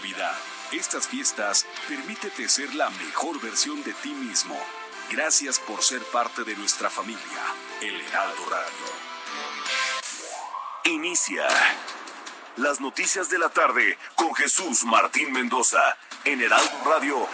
Navidad. Estas fiestas, permítete ser la mejor versión de ti mismo. Gracias por ser parte de nuestra familia, El Heraldo Radio. Inicia las noticias de la tarde con Jesús Martín Mendoza en Heraldo Radio.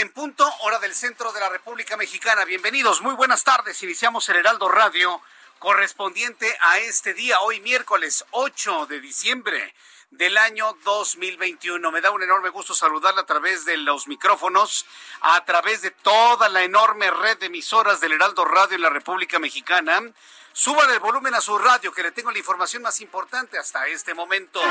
En punto, hora del centro de la República Mexicana. Bienvenidos, muy buenas tardes. Iniciamos el Heraldo Radio correspondiente a este día, hoy miércoles 8 de diciembre del año 2021. Me da un enorme gusto saludarla a través de los micrófonos, a través de toda la enorme red de emisoras del Heraldo Radio en la República Mexicana. Suban el volumen a su radio, que le tengo la información más importante hasta este momento.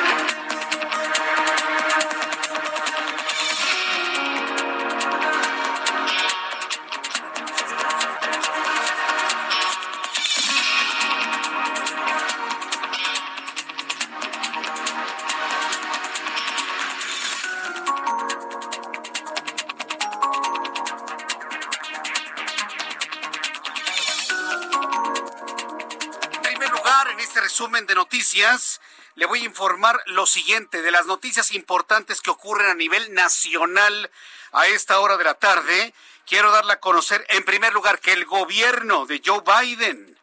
Noticias, le voy a informar lo siguiente de las noticias importantes que ocurren a nivel nacional a esta hora de la tarde. Quiero darle a conocer, en primer lugar, que el gobierno de Joe Biden,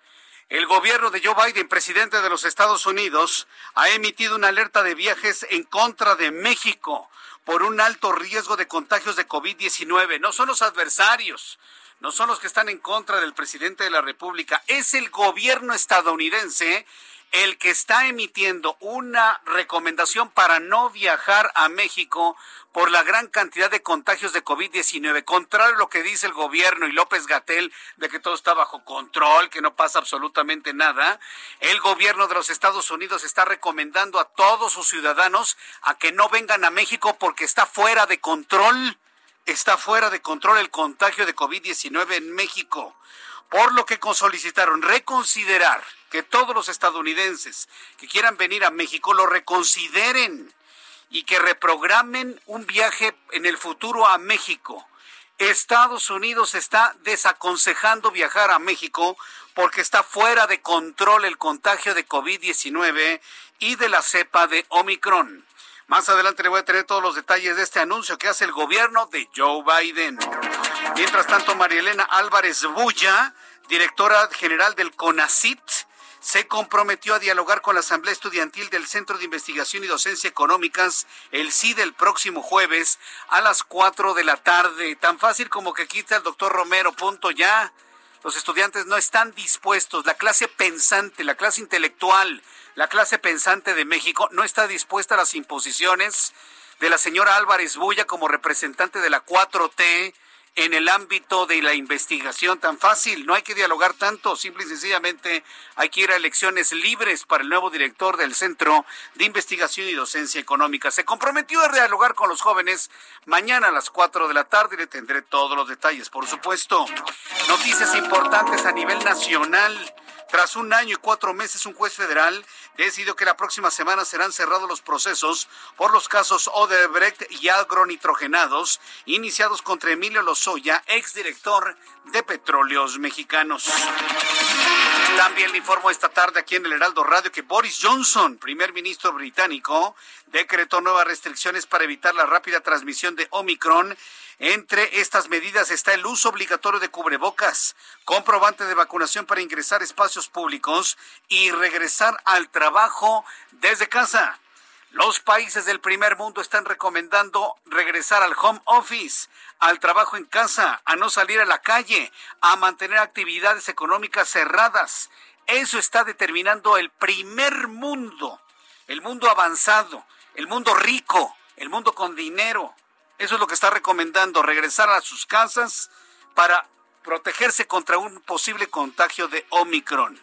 el gobierno de Joe Biden, presidente de los Estados Unidos, ha emitido una alerta de viajes en contra de México por un alto riesgo de contagios de COVID-19. No son los adversarios, no son los que están en contra del presidente de la República, es el gobierno estadounidense el que está emitiendo una recomendación para no viajar a México por la gran cantidad de contagios de COVID-19. Contrario a lo que dice el gobierno y López Gatel de que todo está bajo control, que no pasa absolutamente nada, el gobierno de los Estados Unidos está recomendando a todos sus ciudadanos a que no vengan a México porque está fuera de control está fuera de control el contagio de COVID-19 en México, por lo que solicitaron reconsiderar que todos los estadounidenses que quieran venir a México lo reconsideren y que reprogramen un viaje en el futuro a México. Estados Unidos está desaconsejando viajar a México porque está fuera de control el contagio de COVID-19 y de la cepa de Omicron. Más adelante le voy a tener todos los detalles de este anuncio que hace el gobierno de Joe Biden. Mientras tanto, María Elena Álvarez Bulla, directora general del CONACIT, se comprometió a dialogar con la Asamblea Estudiantil del Centro de Investigación y Docencia Económicas, el CID, el próximo jueves a las 4 de la tarde. Tan fácil como que quita el doctor Romero, punto ya. Los estudiantes no están dispuestos, la clase pensante, la clase intelectual, la clase pensante de México no está dispuesta a las imposiciones de la señora Álvarez Bulla como representante de la 4T en el ámbito de la investigación tan fácil. No hay que dialogar tanto, simple y sencillamente hay que ir a elecciones libres para el nuevo director del Centro de Investigación y Docencia Económica. Se comprometió a dialogar con los jóvenes mañana a las 4 de la tarde y le tendré todos los detalles, por supuesto. Noticias importantes a nivel nacional. Tras un año y cuatro meses, un juez federal decidió que la próxima semana serán cerrados los procesos por los casos Odebrecht y agronitrogenados iniciados contra Emilio Lozoya, exdirector de Petróleos Mexicanos. También le informo esta tarde aquí en el Heraldo Radio que Boris Johnson, primer ministro británico, decretó nuevas restricciones para evitar la rápida transmisión de Omicron entre estas medidas está el uso obligatorio de cubrebocas, comprobante de vacunación para ingresar a espacios públicos y regresar al trabajo desde casa. Los países del primer mundo están recomendando regresar al home office, al trabajo en casa, a no salir a la calle, a mantener actividades económicas cerradas. Eso está determinando el primer mundo, el mundo avanzado, el mundo rico, el mundo con dinero, eso es lo que está recomendando, regresar a sus casas para protegerse contra un posible contagio de Omicron.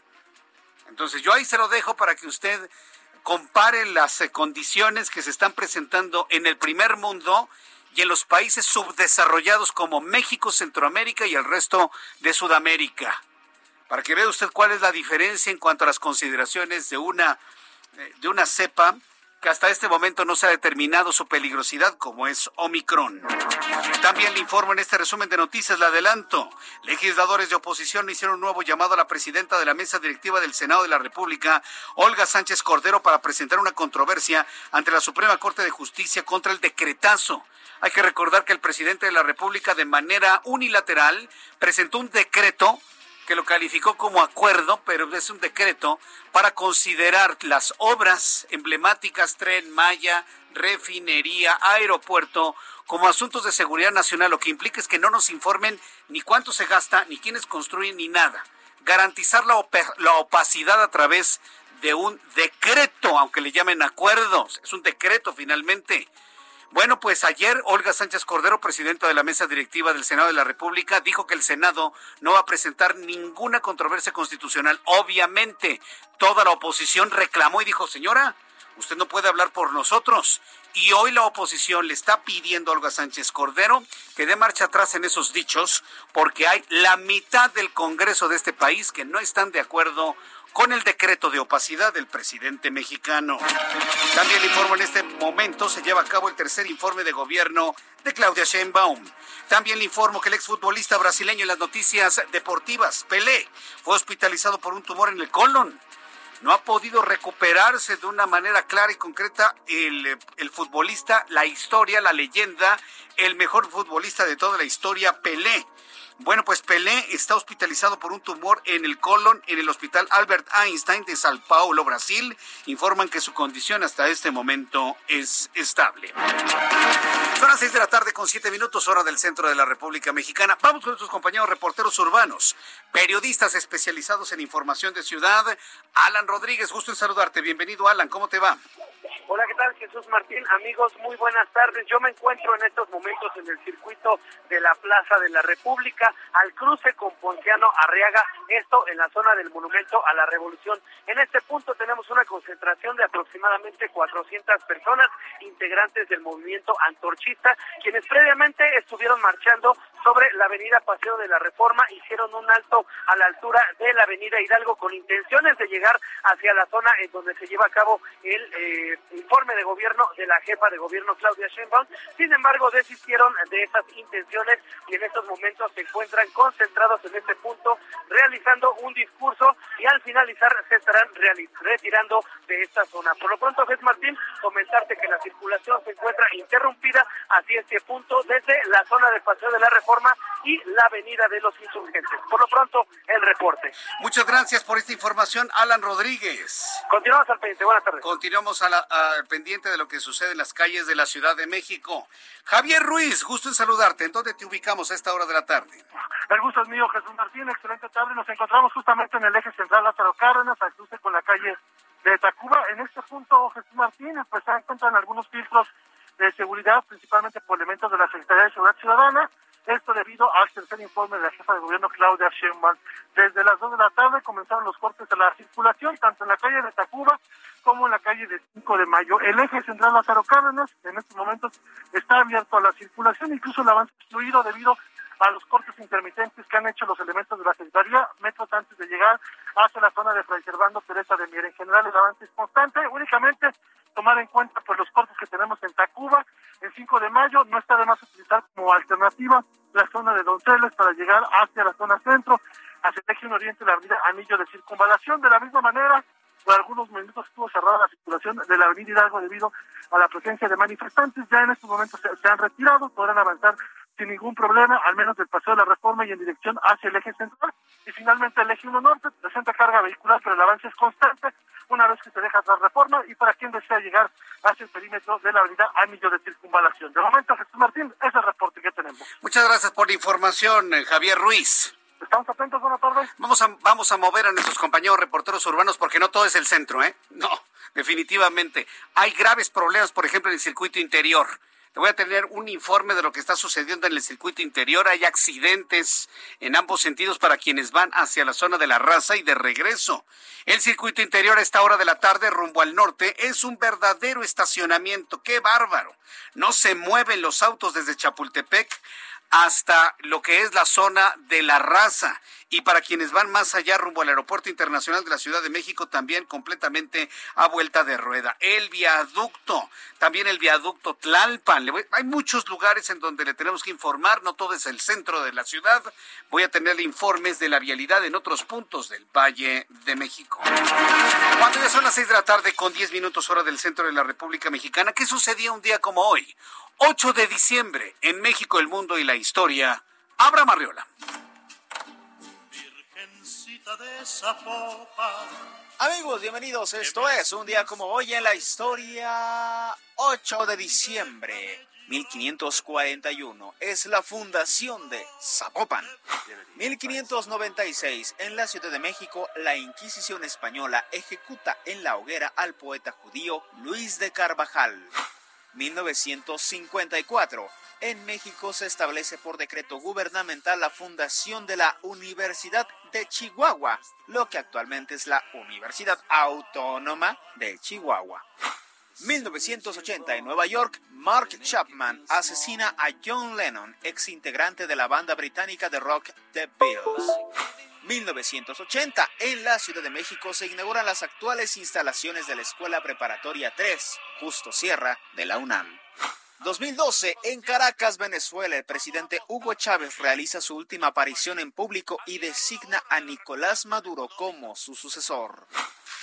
Entonces yo ahí se lo dejo para que usted compare las eh, condiciones que se están presentando en el primer mundo y en los países subdesarrollados como México, Centroamérica y el resto de Sudamérica. Para que vea usted cuál es la diferencia en cuanto a las consideraciones de una, eh, de una cepa que hasta este momento no se ha determinado su peligrosidad como es Omicron. También le informo en este resumen de noticias, le adelanto, legisladores de oposición hicieron un nuevo llamado a la presidenta de la mesa directiva del Senado de la República, Olga Sánchez Cordero, para presentar una controversia ante la Suprema Corte de Justicia contra el decretazo. Hay que recordar que el presidente de la República de manera unilateral presentó un decreto que lo calificó como acuerdo, pero es un decreto para considerar las obras emblemáticas Tren Maya, refinería, aeropuerto, como asuntos de seguridad nacional, lo que implica es que no nos informen ni cuánto se gasta, ni quiénes construyen, ni nada. Garantizar la, la opacidad a través de un decreto, aunque le llamen acuerdos, es un decreto finalmente. Bueno, pues ayer Olga Sánchez Cordero, presidenta de la mesa directiva del Senado de la República, dijo que el Senado no va a presentar ninguna controversia constitucional. Obviamente, toda la oposición reclamó y dijo, señora, usted no puede hablar por nosotros. Y hoy la oposición le está pidiendo a Olga Sánchez Cordero que dé marcha atrás en esos dichos, porque hay la mitad del Congreso de este país que no están de acuerdo con el decreto de opacidad del presidente mexicano. También le informo en este momento se lleva a cabo el tercer informe de gobierno de Claudia Sheinbaum. También le informo que el exfutbolista brasileño en las noticias deportivas, Pelé, fue hospitalizado por un tumor en el colon. No ha podido recuperarse de una manera clara y concreta el, el futbolista, la historia, la leyenda, el mejor futbolista de toda la historia, Pelé bueno, pues Pelé está hospitalizado por un tumor en el colon en el Hospital Albert Einstein de Sao Paulo, Brasil. Informan que su condición hasta este momento es estable. Son las seis de la tarde con siete minutos, hora del centro de la República Mexicana. Vamos con nuestros compañeros reporteros urbanos, periodistas especializados en información de ciudad. Alan Rodríguez, gusto en saludarte. Bienvenido, Alan. ¿Cómo te va? Hola, ¿qué tal? Jesús Martín. Amigos, muy buenas tardes. Yo me encuentro en estos momentos en el circuito de la Plaza de la República, al cruce con Ponciano Arriaga, esto en la zona del Monumento a la Revolución. En este punto tenemos una concentración de aproximadamente 400 personas, integrantes del movimiento antorchista, quienes previamente estuvieron marchando sobre la avenida Paseo de la Reforma, hicieron un alto a la altura de la avenida Hidalgo con intenciones de llegar hacia la zona en donde se lleva a cabo el eh, informe de gobierno de la jefa de gobierno Claudia Sheinbaum. Sin embargo, desistieron de esas intenciones y en estos momentos se encuentran concentrados en este punto realizando un discurso y al finalizar se estarán retirando de esta zona. Por lo pronto, Jesús Martín, comentarte que la circulación se encuentra interrumpida hacia este punto desde la zona del Paseo de la Reforma y la Avenida de los Insurgentes. Por lo pronto, el reporte. Muchas gracias por esta información, Alan Rodríguez. Continuamos al pendiente. Buenas tardes. Continuamos a la, pendiente de lo que sucede en las calles de la Ciudad de México. Javier Ruiz, gusto en saludarte. ¿En dónde te ubicamos a esta hora de la tarde? El gusto es mío, Jesús Martín. Excelente tarde. Nos encontramos justamente en el eje central Lázaro Cárdenas, al cruce con la calle de Tacuba. En este punto, Jesús Martín, pues se encuentran algunos filtros de seguridad, principalmente por elementos de la Secretaría de Seguridad Ciudadana. Esto debido al tercer informe de la jefa de gobierno Claudia Sheinbaum. Desde las 2 de la tarde comenzaron los cortes de la circulación, tanto en la calle de Tacuba como en la calle de 5 de mayo. El eje central Lázaro Cárdenas en estos momentos está abierto a la circulación, incluso el avance fluido debido a a los cortes intermitentes que han hecho los elementos de la Secretaría, metros antes de llegar hacia la zona de Fray Servando Teresa de Mier. En general, el avance es constante, únicamente tomar en cuenta pues los cortes que tenemos en Tacuba, el 5 de mayo, no está de más utilizar como alternativa la zona de Donceles para llegar hacia la zona centro, hacia el eje oriente, la avenida Anillo de Circunvalación, de la misma manera, por algunos minutos estuvo cerrada la circulación de la avenida Hidalgo debido a la presencia de manifestantes. Ya en estos momentos se, se han retirado, podrán avanzar sin ningún problema, al menos del paseo de la reforma y en dirección hacia el eje central. Y finalmente el eje 1 norte presenta carga vehicular, pero el avance es constante una vez que se deja la reforma y para quien desea llegar hacia el perímetro de la avenida Anillo de Circunvalación. De momento, Jesús Martín, ese es el reporte que tenemos. Muchas gracias por la información, eh, Javier Ruiz. Estamos atentos, buenas tardes. Vamos a, vamos a mover a nuestros compañeros reporteros urbanos porque no todo es el centro, ¿eh? No, definitivamente. Hay graves problemas, por ejemplo, en el circuito interior. Te voy a tener un informe de lo que está sucediendo en el circuito interior. Hay accidentes en ambos sentidos para quienes van hacia la zona de la raza y de regreso. El circuito interior a esta hora de la tarde rumbo al norte es un verdadero estacionamiento. ¡Qué bárbaro! No se mueven los autos desde Chapultepec hasta lo que es la zona de la raza. Y para quienes van más allá rumbo al Aeropuerto Internacional de la Ciudad de México, también completamente a vuelta de rueda. El viaducto, también el viaducto Tlalpan. Hay muchos lugares en donde le tenemos que informar, no todo es el centro de la ciudad. Voy a tener informes de la vialidad en otros puntos del Valle de México. Cuando ya son las seis de la tarde con diez minutos hora del centro de la República Mexicana, ¿qué sucedía un día como hoy? 8 de diciembre, en México, el mundo y la historia. Abra Marriola. Amigos, bienvenidos. Esto es un día como hoy en la historia. 8 de diciembre. 1541 es la fundación de Zapopan. 1596 en la Ciudad de México la Inquisición española ejecuta en la hoguera al poeta judío Luis de Carvajal. 1954. En México se establece por decreto gubernamental la fundación de la Universidad de Chihuahua, lo que actualmente es la Universidad Autónoma de Chihuahua. 1980 en Nueva York, Mark Chapman asesina a John Lennon, ex integrante de la banda británica de rock The Beatles. 1980, en la Ciudad de México se inauguran las actuales instalaciones de la Escuela Preparatoria 3, Justo Sierra, de la UNAM. 2012, en Caracas, Venezuela, el presidente Hugo Chávez realiza su última aparición en público y designa a Nicolás Maduro como su sucesor.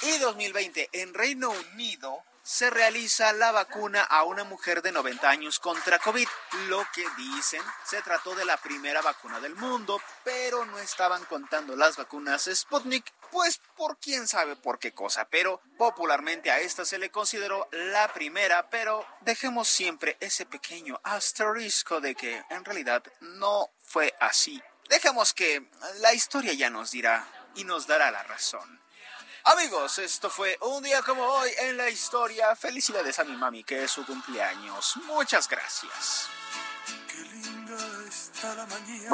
Y 2020, en Reino Unido, se realiza la vacuna a una mujer de 90 años contra COVID. Lo que dicen, se trató de la primera vacuna del mundo, pero no estaban contando las vacunas Sputnik, pues por quién sabe por qué cosa, pero popularmente a esta se le consideró la primera, pero dejemos siempre ese pequeño asterisco de que en realidad no fue así. Dejemos que la historia ya nos dirá y nos dará la razón. Amigos, esto fue un día como hoy en la historia. Felicidades a mi mami, que es su cumpleaños. Muchas gracias.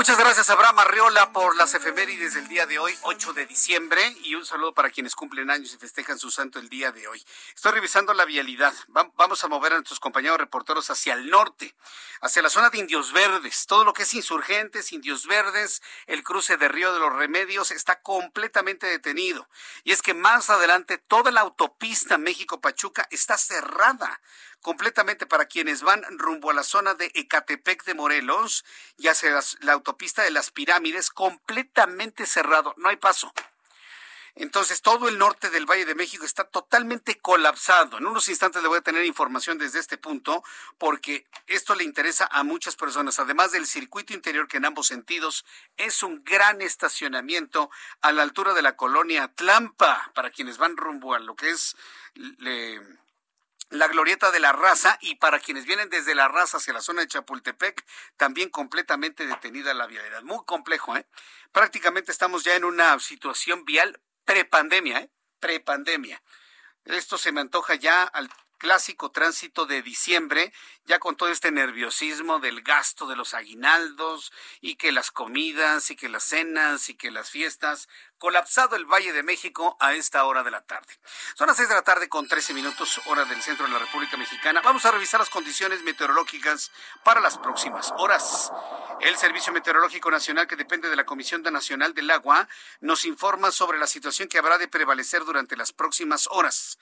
Muchas gracias, Abraham Arriola, por las efemérides del día de hoy, 8 de diciembre, y un saludo para quienes cumplen años y festejan su santo el día de hoy. Estoy revisando la vialidad. Vamos a mover a nuestros compañeros reporteros hacia el norte, hacia la zona de Indios Verdes. Todo lo que es insurgentes, Indios Verdes, el cruce de Río de los Remedios está completamente detenido. Y es que más adelante toda la autopista México-Pachuca está cerrada completamente para quienes van rumbo a la zona de Ecatepec de Morelos y hacia la autopista de las pirámides, completamente cerrado, no hay paso. Entonces, todo el norte del Valle de México está totalmente colapsado. En unos instantes le voy a tener información desde este punto, porque esto le interesa a muchas personas. Además del circuito interior, que en ambos sentidos es un gran estacionamiento a la altura de la colonia Tlampa, para quienes van rumbo a lo que es la glorieta de la raza y para quienes vienen desde la raza hacia la zona de Chapultepec, también completamente detenida la vialidad. Muy complejo, ¿eh? Prácticamente estamos ya en una situación vial prepandemia, ¿eh? Prepandemia. Esto se me antoja ya al clásico tránsito de diciembre, ya con todo este nerviosismo del gasto de los aguinaldos y que las comidas y que las cenas y que las fiestas, colapsado el Valle de México a esta hora de la tarde. Son las seis de la tarde con 13 minutos hora del centro de la República Mexicana. Vamos a revisar las condiciones meteorológicas para las próximas horas. El Servicio Meteorológico Nacional, que depende de la Comisión Nacional del Agua, nos informa sobre la situación que habrá de prevalecer durante las próximas horas.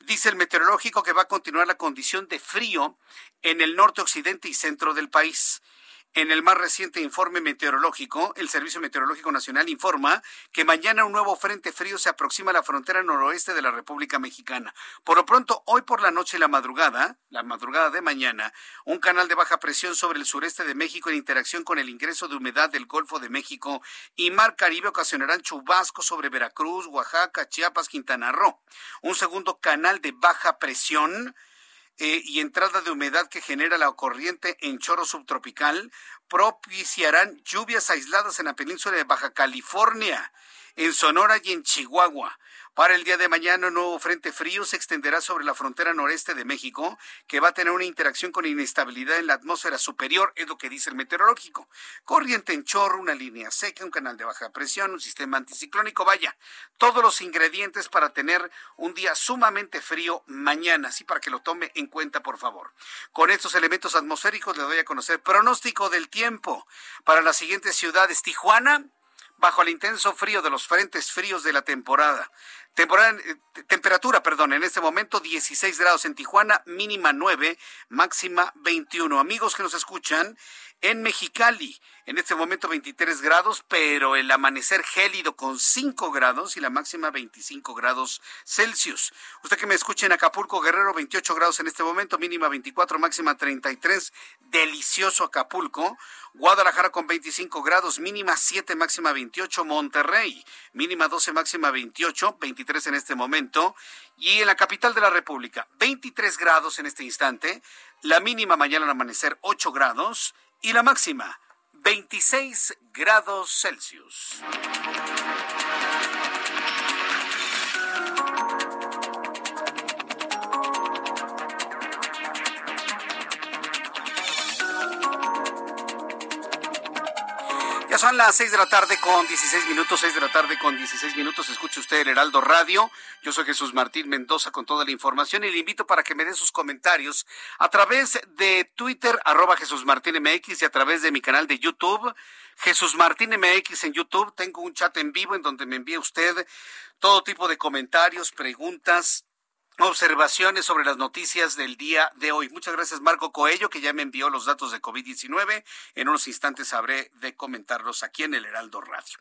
Dice el meteorológico que va a continuar la condición de frío en el norte, occidente y centro del país. En el más reciente informe meteorológico, el Servicio Meteorológico Nacional informa que mañana un nuevo frente frío se aproxima a la frontera noroeste de la República Mexicana. Por lo pronto, hoy por la noche y la madrugada, la madrugada de mañana, un canal de baja presión sobre el sureste de México en interacción con el ingreso de humedad del Golfo de México y Mar Caribe ocasionarán chubascos sobre Veracruz, Oaxaca, Chiapas, Quintana Roo. Un segundo canal de baja presión eh, y entrada de humedad que genera la corriente en chorro subtropical propiciarán lluvias aisladas en la península de Baja California, en Sonora y en Chihuahua. Para el día de mañana, un nuevo frente frío se extenderá sobre la frontera noreste de México, que va a tener una interacción con inestabilidad en la atmósfera superior, es lo que dice el meteorológico. Corriente en chorro, una línea seca, un canal de baja presión, un sistema anticiclónico, vaya, todos los ingredientes para tener un día sumamente frío mañana, así para que lo tome en cuenta, por favor. Con estos elementos atmosféricos le doy a conocer pronóstico del tiempo para las siguientes ciudades. Tijuana, bajo el intenso frío de los frentes fríos de la temporada. Temporada, eh, temperatura, perdón, en este momento 16 grados en Tijuana, mínima 9, máxima 21. Amigos que nos escuchan, en Mexicali, en este momento 23 grados, pero el amanecer gélido con 5 grados y la máxima 25 grados Celsius. Usted que me escucha en Acapulco, Guerrero, 28 grados en este momento, mínima 24, máxima 33. Delicioso Acapulco. Guadalajara con 25 grados, mínima 7, máxima 28. Monterrey, mínima 12, máxima 28, 23 en este momento. Y en la capital de la República, 23 grados en este instante. La mínima mañana al amanecer 8 grados y la máxima 26 grados Celsius. Son las 6 de la tarde con 16 minutos, 6 de la tarde con 16 minutos. Escuche usted el Heraldo Radio. Yo soy Jesús Martín Mendoza con toda la información y le invito para que me dé sus comentarios a través de Twitter, arroba Jesús Martín MX y a través de mi canal de YouTube, Jesús Martín MX en YouTube. Tengo un chat en vivo en donde me envía usted todo tipo de comentarios, preguntas, observaciones sobre las noticias del día de hoy. Muchas gracias Marco Coello, que ya me envió los datos de COVID-19. En unos instantes habré de comentarlos aquí en el Heraldo Radio.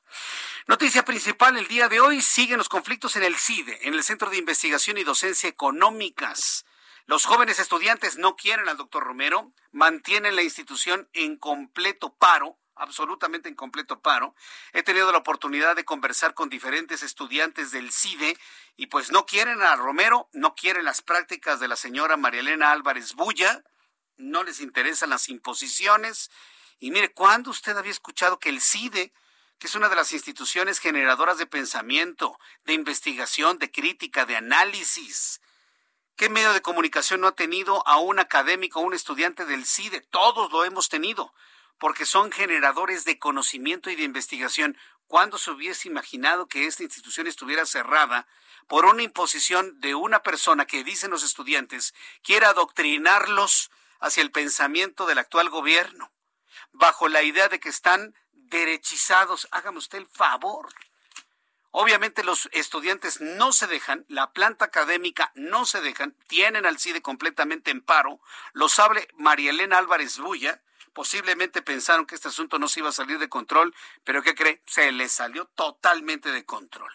Noticia principal el día de hoy, siguen los conflictos en el CIDE, en el Centro de Investigación y Docencia Económicas. Los jóvenes estudiantes no quieren al doctor Romero, mantienen la institución en completo paro absolutamente en completo paro. He tenido la oportunidad de conversar con diferentes estudiantes del CIDE y pues no quieren a Romero, no quieren las prácticas de la señora María Elena Álvarez Bulla, no les interesan las imposiciones. Y mire, ¿cuándo usted había escuchado que el CIDE, que es una de las instituciones generadoras de pensamiento, de investigación, de crítica, de análisis, ¿Qué medio de comunicación no ha tenido a un académico, a un estudiante del CIDE? Todos lo hemos tenido porque son generadores de conocimiento y de investigación. ¿Cuándo se hubiese imaginado que esta institución estuviera cerrada por una imposición de una persona que, dicen los estudiantes, quiere adoctrinarlos hacia el pensamiento del actual gobierno, bajo la idea de que están derechizados? Hágame usted el favor. Obviamente los estudiantes no se dejan, la planta académica no se dejan, tienen al CIDE completamente en paro, lo sabe María Elena Álvarez Bulla, Posiblemente pensaron que este asunto no se iba a salir de control, pero ¿qué cree? Se les salió totalmente de control.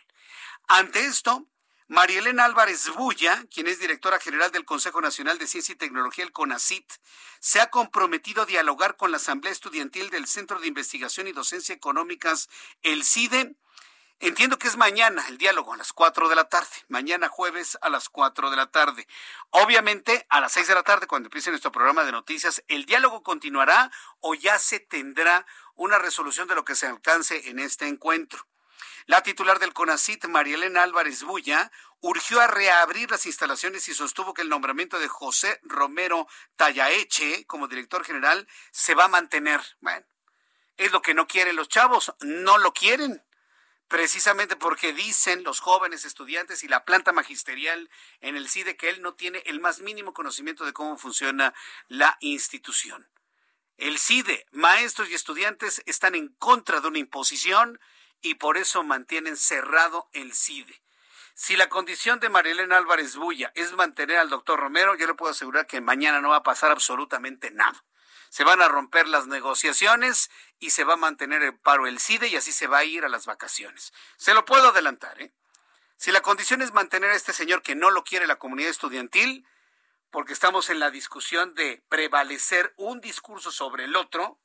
Ante esto, María Elena Álvarez Bulla, quien es directora general del Consejo Nacional de Ciencia y Tecnología, el CONACIT, se ha comprometido a dialogar con la Asamblea Estudiantil del Centro de Investigación y Docencia Económicas, el CIDE, Entiendo que es mañana el diálogo a las 4 de la tarde, mañana jueves a las 4 de la tarde. Obviamente a las 6 de la tarde, cuando empiece nuestro programa de noticias, el diálogo continuará o ya se tendrá una resolución de lo que se alcance en este encuentro. La titular del CONACIT, María Elena Álvarez Bulla, urgió a reabrir las instalaciones y sostuvo que el nombramiento de José Romero Tallaeche como director general se va a mantener. Bueno, es lo que no quieren los chavos, no lo quieren precisamente porque dicen los jóvenes estudiantes y la planta magisterial en el CIDE que él no tiene el más mínimo conocimiento de cómo funciona la institución. El CIDE, maestros y estudiantes están en contra de una imposición y por eso mantienen cerrado el CIDE. Si la condición de Marilena Álvarez Bulla es mantener al doctor Romero, yo le puedo asegurar que mañana no va a pasar absolutamente nada. Se van a romper las negociaciones y se va a mantener el paro el CIDE y así se va a ir a las vacaciones. Se lo puedo adelantar, ¿eh? Si la condición es mantener a este señor que no lo quiere la comunidad estudiantil, porque estamos en la discusión de prevalecer un discurso sobre el otro,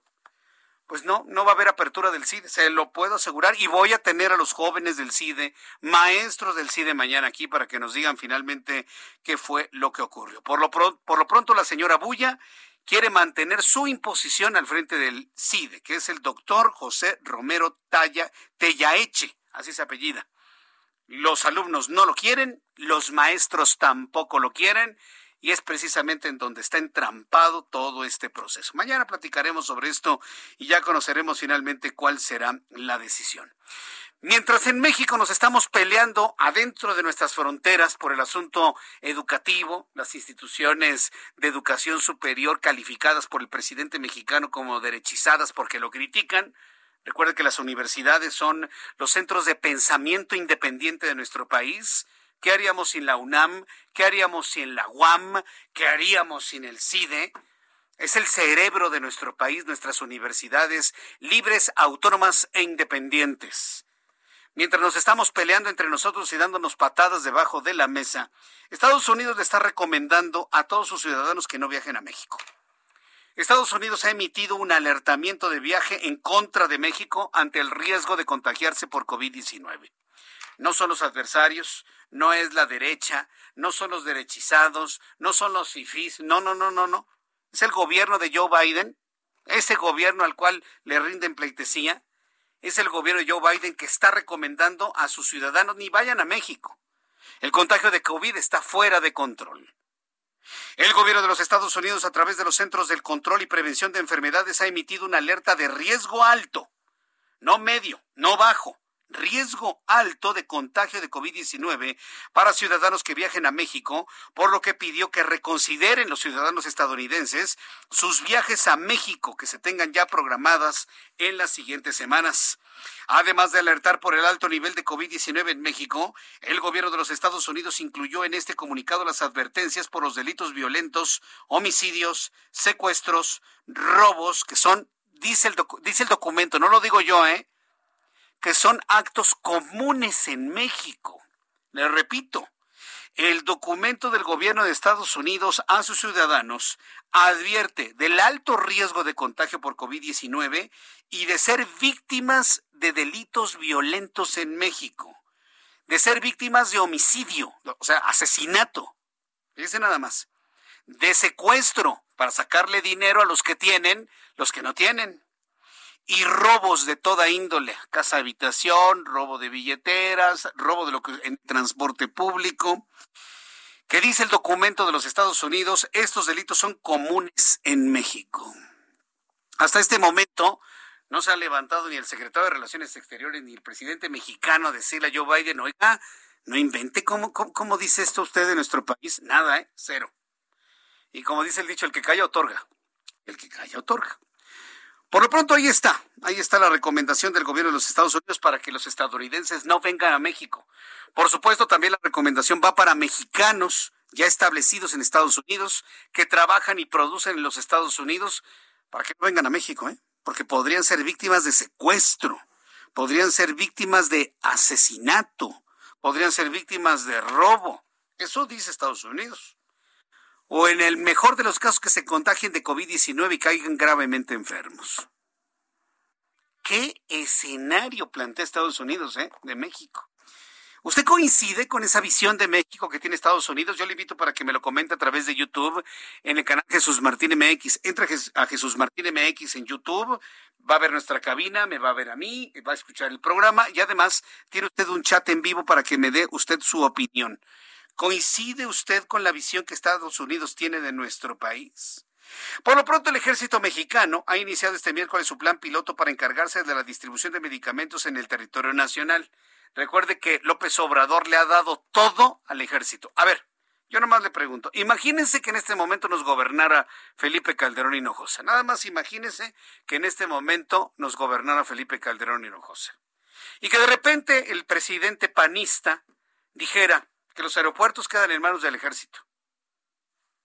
pues no, no va a haber apertura del CIDE, se lo puedo asegurar, y voy a tener a los jóvenes del CIDE, maestros del CIDE mañana aquí para que nos digan finalmente qué fue lo que ocurrió. Por lo, por lo pronto la señora Bulla quiere mantener su imposición al frente del CIDE, que es el doctor José Romero Talla, Tellaeche, así se apellida. Los alumnos no lo quieren, los maestros tampoco lo quieren, y es precisamente en donde está entrampado todo este proceso. Mañana platicaremos sobre esto y ya conoceremos finalmente cuál será la decisión. Mientras en México nos estamos peleando adentro de nuestras fronteras por el asunto educativo, las instituciones de educación superior calificadas por el presidente mexicano como derechizadas porque lo critican, recuerde que las universidades son los centros de pensamiento independiente de nuestro país. ¿Qué haríamos sin la UNAM? ¿Qué haríamos sin la UAM? ¿Qué haríamos sin el CIDE? Es el cerebro de nuestro país, nuestras universidades libres, autónomas e independientes. Mientras nos estamos peleando entre nosotros y dándonos patadas debajo de la mesa, Estados Unidos le está recomendando a todos sus ciudadanos que no viajen a México. Estados Unidos ha emitido un alertamiento de viaje en contra de México ante el riesgo de contagiarse por COVID-19. No son los adversarios, no es la derecha, no son los derechizados, no son los fifís, no, no, no, no, no. Es el gobierno de Joe Biden, ese gobierno al cual le rinden pleitesía, es el gobierno de Joe Biden que está recomendando a sus ciudadanos ni vayan a México. El contagio de COVID está fuera de control. El gobierno de los Estados Unidos, a través de los Centros del Control y Prevención de Enfermedades, ha emitido una alerta de riesgo alto, no medio, no bajo, riesgo alto de contagio de COVID-19 para ciudadanos que viajen a México, por lo que pidió que reconsideren los ciudadanos estadounidenses sus viajes a México que se tengan ya programadas en las siguientes semanas. Además de alertar por el alto nivel de COVID-19 en México, el gobierno de los Estados Unidos incluyó en este comunicado las advertencias por los delitos violentos, homicidios, secuestros, robos, que son, dice el, dice el documento, no lo digo yo, ¿eh? Que son actos comunes en México. Le repito, el documento del gobierno de Estados Unidos a sus ciudadanos advierte del alto riesgo de contagio por COVID-19 y de ser víctimas de delitos violentos en México, de ser víctimas de homicidio, o sea, asesinato. Fíjense nada más. De secuestro para sacarle dinero a los que tienen, los que no tienen y robos de toda índole, casa habitación, robo de billeteras, robo de lo que en transporte público. Que dice el documento de los Estados Unidos, estos delitos son comunes en México. Hasta este momento no se ha levantado ni el secretario de Relaciones Exteriores ni el presidente mexicano a decirle a Joe Biden, oiga, no invente, ¿cómo, cómo, dice esto usted de nuestro país? Nada, ¿eh? Cero. Y como dice el dicho, el que calla otorga. El que calla otorga. Por lo pronto ahí está, ahí está la recomendación del gobierno de los Estados Unidos para que los estadounidenses no vengan a México. Por supuesto, también la recomendación va para mexicanos ya establecidos en Estados Unidos, que trabajan y producen en los Estados Unidos, para que no vengan a México, ¿eh? porque podrían ser víctimas de secuestro, podrían ser víctimas de asesinato, podrían ser víctimas de robo. Eso dice Estados Unidos o en el mejor de los casos que se contagien de COVID-19 y caigan gravemente enfermos. ¿Qué escenario plantea Estados Unidos eh, de México? ¿Usted coincide con esa visión de México que tiene Estados Unidos? Yo le invito para que me lo comente a través de YouTube en el canal Jesús Martín MX. Entra a Jesús Martín MX en YouTube, va a ver nuestra cabina, me va a ver a mí, va a escuchar el programa y además tiene usted un chat en vivo para que me dé usted su opinión. ¿Coincide usted con la visión que Estados Unidos tiene de nuestro país? Por lo pronto, el ejército mexicano ha iniciado este miércoles su plan piloto para encargarse de la distribución de medicamentos en el territorio nacional. Recuerde que López Obrador le ha dado todo al ejército. A ver, yo nomás le pregunto, imagínense que en este momento nos gobernara Felipe Calderón Hinojosa. Nada más imagínense que en este momento nos gobernara Felipe Calderón Hinojosa. Y que de repente el presidente panista dijera que los aeropuertos quedan en manos del ejército.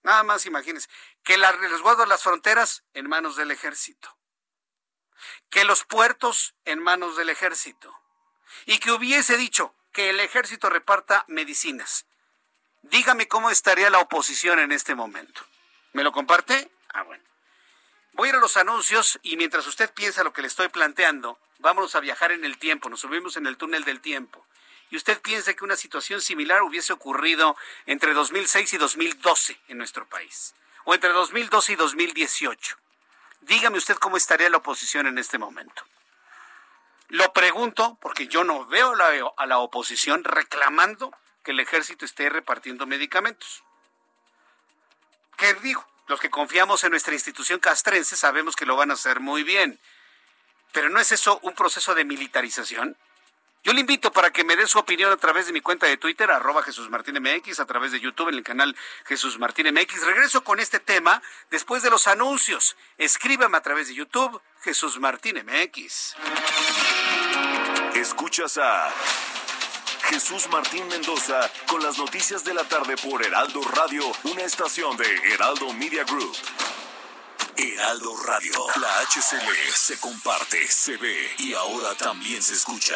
Nada más imagínense. Que el resguardo de las fronteras en manos del ejército. Que los puertos en manos del ejército. Y que hubiese dicho que el ejército reparta medicinas. Dígame cómo estaría la oposición en este momento. ¿Me lo comparte? Ah, bueno. Voy a ir a los anuncios y mientras usted piensa lo que le estoy planteando, vámonos a viajar en el tiempo, nos subimos en el túnel del tiempo. Y usted piensa que una situación similar hubiese ocurrido entre 2006 y 2012 en nuestro país, o entre 2012 y 2018. Dígame usted cómo estaría la oposición en este momento. Lo pregunto porque yo no veo a la oposición reclamando que el ejército esté repartiendo medicamentos. ¿Qué digo? Los que confiamos en nuestra institución castrense sabemos que lo van a hacer muy bien. Pero ¿no es eso un proceso de militarización? Yo le invito para que me dé su opinión a través de mi cuenta de Twitter, arroba Jesús Martín MX, a través de YouTube en el canal Jesús Martín MX. Regreso con este tema después de los anuncios. Escríbame a través de YouTube, Jesús Martín MX. Escuchas a Jesús Martín Mendoza con las noticias de la tarde por Heraldo Radio, una estación de Heraldo Media Group. Heraldo Radio, la HCL se comparte, se ve y ahora también se escucha.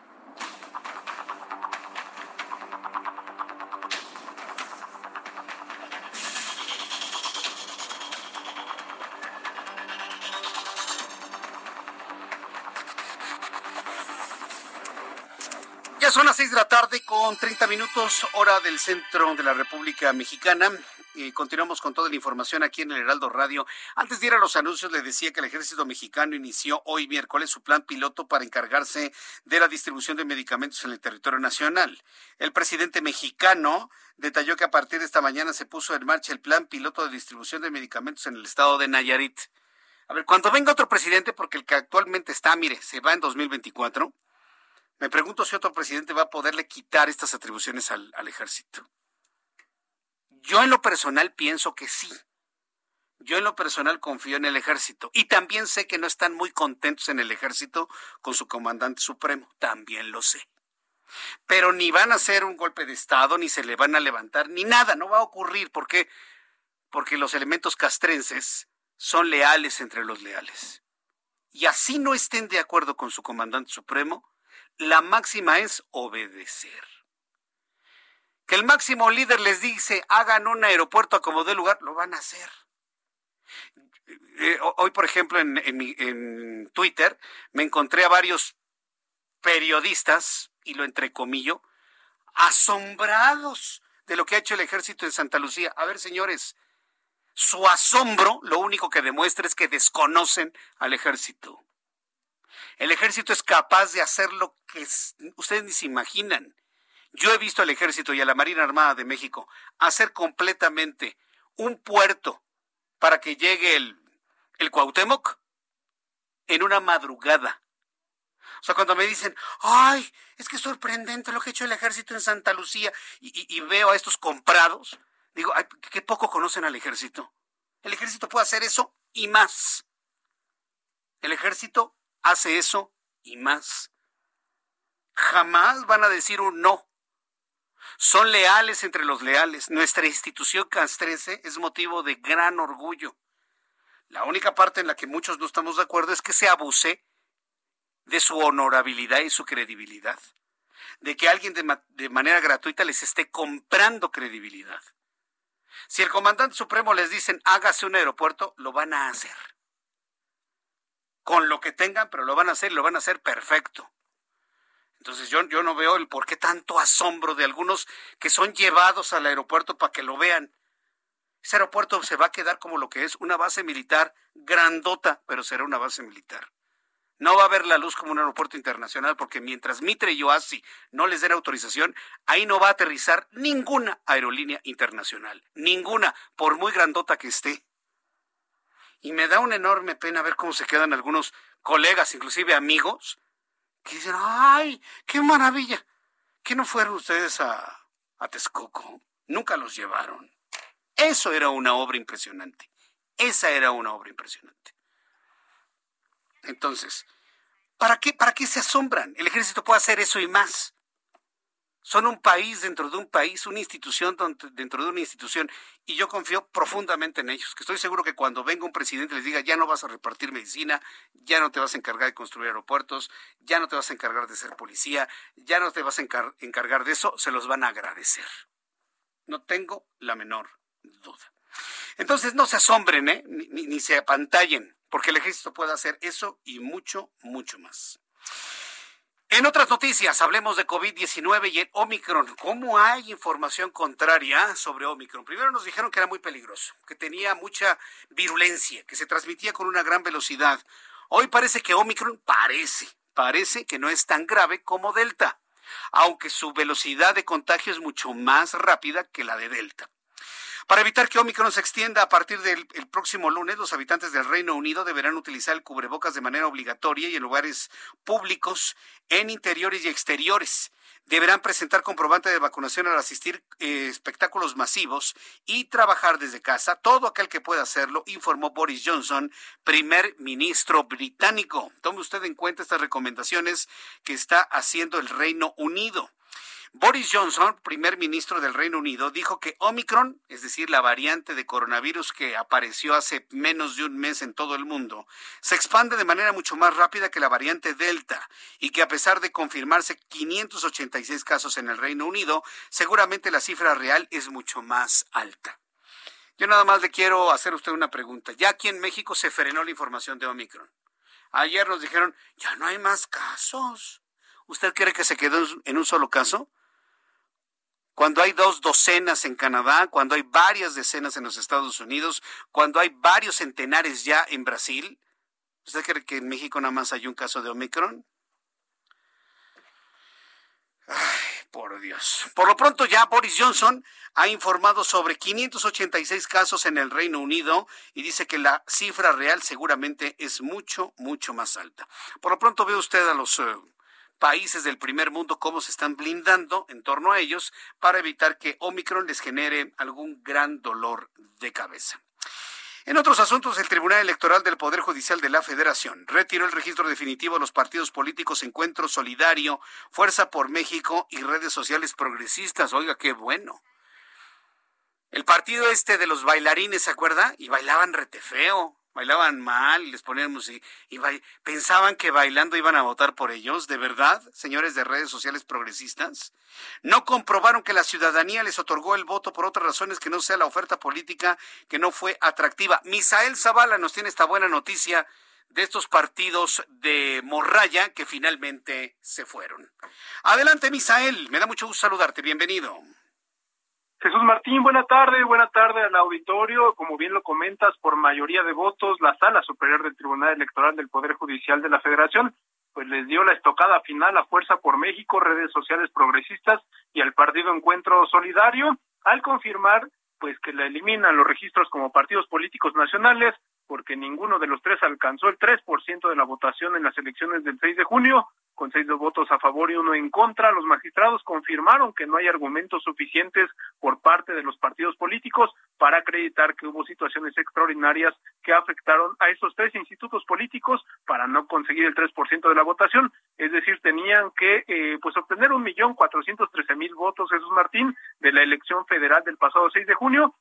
Son las seis de la tarde con 30 minutos, hora del centro de la República Mexicana. Y continuamos con toda la información aquí en el Heraldo Radio. Antes de ir a los anuncios, le decía que el ejército mexicano inició hoy miércoles su plan piloto para encargarse de la distribución de medicamentos en el territorio nacional. El presidente mexicano detalló que a partir de esta mañana se puso en marcha el plan piloto de distribución de medicamentos en el estado de Nayarit. A ver, cuando venga otro presidente, porque el que actualmente está, mire, se va en 2024 me pregunto si otro presidente va a poderle quitar estas atribuciones al, ejército. Yo en lo personal pienso que sí. Yo en lo personal confío en el ejército y también sé que no están muy contentos en el ejército con su comandante supremo, también lo sé. Pero ni van a hacer un golpe de Estado, ni se le van a levantar, ni nada, no va a ocurrir. ¿Por qué? Porque los elementos castrenses son leales entre los leales. Y así no estén de acuerdo con su comandante supremo, la máxima es obedecer. Que el máximo líder les dice, hagan un aeropuerto como de lugar, lo van a hacer. Eh, hoy, por ejemplo, en, en, Twitter me encontré a varios periodistas, y lo entrecomillo, asombrados de lo que ha hecho el ejército en Santa Lucía. A ver, señores, su asombro lo único que demuestra es que desconocen al ejército. El ejército es capaz de hacer lo que ustedes ni se imaginan. Yo he visto al ejército y a la Marina Armada de México hacer completamente un puerto para que llegue el, el Cuauhtémoc en una madrugada. O sea, cuando me dicen, ay, es que es sorprendente lo que ha hecho el ejército en Santa Lucía y, y veo a estos comprados, digo, ay, qué poco conocen al ejército. El ejército puede hacer eso y más. El ejército hace eso y más. Jamás van a decir un no. Son leales entre los leales. Nuestra institución castrense es motivo de gran orgullo. La única parte en la que muchos no estamos de acuerdo es que se abuse de su honorabilidad y su credibilidad. De que alguien de, de manera gratuita les esté comprando credibilidad. Si el comandante supremo les dicen hágase un aeropuerto, lo van a hacer con lo que tengan, pero lo van a hacer y lo van a hacer perfecto. Entonces yo, yo no veo el por qué tanto asombro de algunos que son llevados al aeropuerto para que lo vean. Ese aeropuerto se va a quedar como lo que es una base militar grandota, pero será una base militar. no va a ver la luz como un aeropuerto internacional porque mientras Mitre y Oasi no les den autorización, ahí no va a aterrizar ninguna aerolínea internacional, ninguna, por muy grandota que esté. Y me da una enorme pena ver cómo se quedan algunos colegas, inclusive amigos, que dicen, ay, qué maravilla, que no fueron ustedes a, a Texcoco, nunca los llevaron. Eso era una obra impresionante, esa era una obra impresionante. Entonces, ¿para qué, ¿para qué se asombran? El ejército puede hacer eso y más. Son un país dentro de un país, una institución dentro de una institución, y yo confío profundamente en ellos, que estoy seguro que cuando venga un presidente les diga, ya no vas a repartir medicina, ya no te vas a encargar de construir aeropuertos, ya no te vas a encargar de ser policía, ya no te vas a encargar de eso, se los van a agradecer. No tengo la menor duda. Entonces no se asombren, ¿eh? ni, ni se apantallen porque el ejército puede hacer eso y mucho, mucho más. En otras noticias, hablemos de COVID-19 y el Omicron. ¿Cómo hay información contraria sobre Omicron? Primero nos dijeron que era muy peligroso, que tenía mucha virulencia, que se transmitía con una gran velocidad. Hoy parece que Omicron parece, parece que no es tan grave como Delta, aunque su velocidad de contagio es mucho más rápida que la de Delta. Para evitar que Omicron se extienda a partir del próximo lunes, los habitantes del Reino Unido deberán utilizar el cubrebocas de manera obligatoria y en lugares públicos, en interiores y exteriores. Deberán presentar comprobante de vacunación al asistir eh, espectáculos masivos y trabajar desde casa. Todo aquel que pueda hacerlo, informó Boris Johnson, primer ministro británico. Tome usted en cuenta estas recomendaciones que está haciendo el Reino Unido. Boris Johnson, primer ministro del Reino Unido, dijo que Omicron, es decir, la variante de coronavirus que apareció hace menos de un mes en todo el mundo, se expande de manera mucho más rápida que la variante Delta y que a pesar de confirmarse 586 casos en el Reino Unido, seguramente la cifra real es mucho más alta. Yo nada más le quiero hacer a usted una pregunta. Ya aquí en México se frenó la información de Omicron. Ayer nos dijeron, ya no hay más casos. ¿Usted cree que se quedó en un solo caso? Cuando hay dos docenas en Canadá, cuando hay varias decenas en los Estados Unidos, cuando hay varios centenares ya en Brasil. ¿Usted cree que en México nada más hay un caso de Omicron? Ay, por Dios. Por lo pronto ya Boris Johnson ha informado sobre 586 casos en el Reino Unido y dice que la cifra real seguramente es mucho, mucho más alta. Por lo pronto ve usted a los eh, países del primer mundo cómo se están blindando en torno a ellos para evitar que Omicron les genere algún gran dolor de cabeza. En otros asuntos, el Tribunal Electoral del Poder Judicial de la Federación retiró el registro definitivo de los partidos políticos Encuentro Solidario, Fuerza por México y redes sociales progresistas. Oiga, qué bueno. El partido este de los bailarines, ¿se acuerda? Y bailaban rete feo bailaban mal y les ponían música y pensaban que bailando iban a votar por ellos, ¿de verdad, señores de redes sociales progresistas? No comprobaron que la ciudadanía les otorgó el voto por otras razones que no sea la oferta política que no fue atractiva. Misael Zavala nos tiene esta buena noticia de estos partidos de morralla que finalmente se fueron. Adelante, Misael, me da mucho gusto saludarte, bienvenido. Jesús Martín, buena tarde, buena tarde al auditorio. Como bien lo comentas, por mayoría de votos, la Sala Superior del Tribunal Electoral del Poder Judicial de la Federación, pues les dio la estocada final a Fuerza por México, redes sociales progresistas y al Partido Encuentro Solidario, al confirmar pues que la eliminan los registros como partidos políticos nacionales, porque ninguno de los tres alcanzó el 3% de la votación en las elecciones del 6 de junio, con seis votos a favor y uno en contra. Los magistrados confirmaron que no hay argumentos suficientes por parte de los partidos políticos para acreditar que hubo situaciones extraordinarias que afectaron a estos tres institutos políticos para no conseguir el 3% de la votación. Es decir, tenían que eh, pues obtener un millón cuatrocientos trece mil votos, Jesús Martín, de la elección federal del pasado 6 de junio.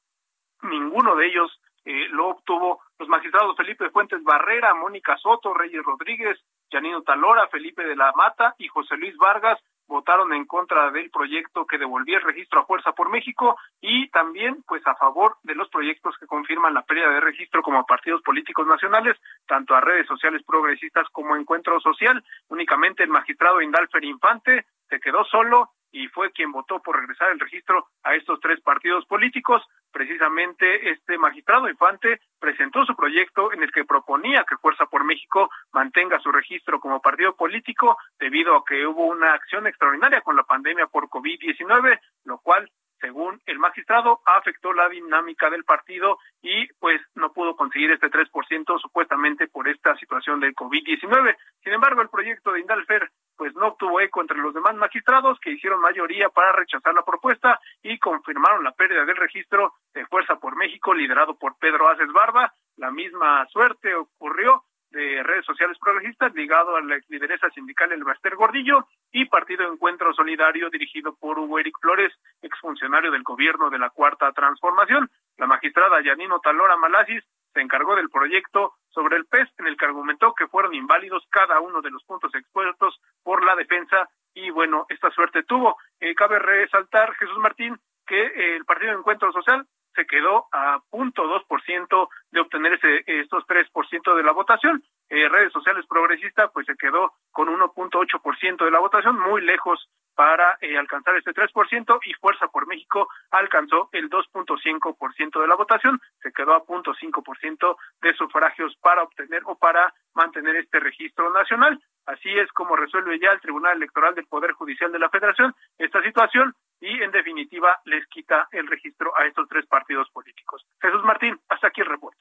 Ninguno de ellos eh, lo obtuvo los magistrados Felipe Fuentes Barrera, Mónica Soto, Reyes Rodríguez, Janino Talora, Felipe de la Mata y José Luis Vargas votaron en contra del proyecto que devolvía el registro a Fuerza por México y también pues a favor de los proyectos que confirman la pérdida de registro como partidos políticos nacionales, tanto a redes sociales progresistas como Encuentro Social. Únicamente el magistrado Indalfer Infante se quedó solo y fue quien votó por regresar el registro a estos tres partidos políticos precisamente este magistrado Infante presentó su proyecto en el que proponía que Fuerza por México mantenga su registro como partido político debido a que hubo una acción extraordinaria con la pandemia por COVID-19, lo cual según el magistrado, afectó la dinámica del partido y pues no pudo conseguir este 3% supuestamente por esta situación del COVID-19. Sin embargo, el proyecto de Indalfer pues no obtuvo eco entre los demás magistrados que hicieron mayoría para rechazar la propuesta y confirmaron la pérdida del registro de Fuerza por México liderado por Pedro Aces Barba. La misma suerte ocurrió de redes sociales progresistas ligado a la lideresa sindical El Baster Gordillo y Partido Encuentro Solidario dirigido por Hugo Eric Flores, exfuncionario del gobierno de la Cuarta Transformación. La magistrada Yanino Talora Malasis se encargó del proyecto sobre el PES en el que argumentó que fueron inválidos cada uno de los puntos expuestos por la defensa y bueno, esta suerte tuvo. Eh, cabe resaltar, Jesús Martín, que eh, el Partido Encuentro Social se quedó a punto dos por ciento de obtener ese, estos tres por ciento de la votación. Eh, redes sociales progresista pues se quedó con 1.8 por ciento de la votación, muy lejos para eh, alcanzar este 3% y Fuerza por México alcanzó el 2.5% de la votación, se quedó a 0.5% de sufragios para obtener o para mantener este registro nacional. Así es como resuelve ya el Tribunal Electoral del Poder Judicial de la Federación esta situación y en definitiva les quita el registro a estos tres partidos políticos. Jesús Martín, hasta aquí el reporte.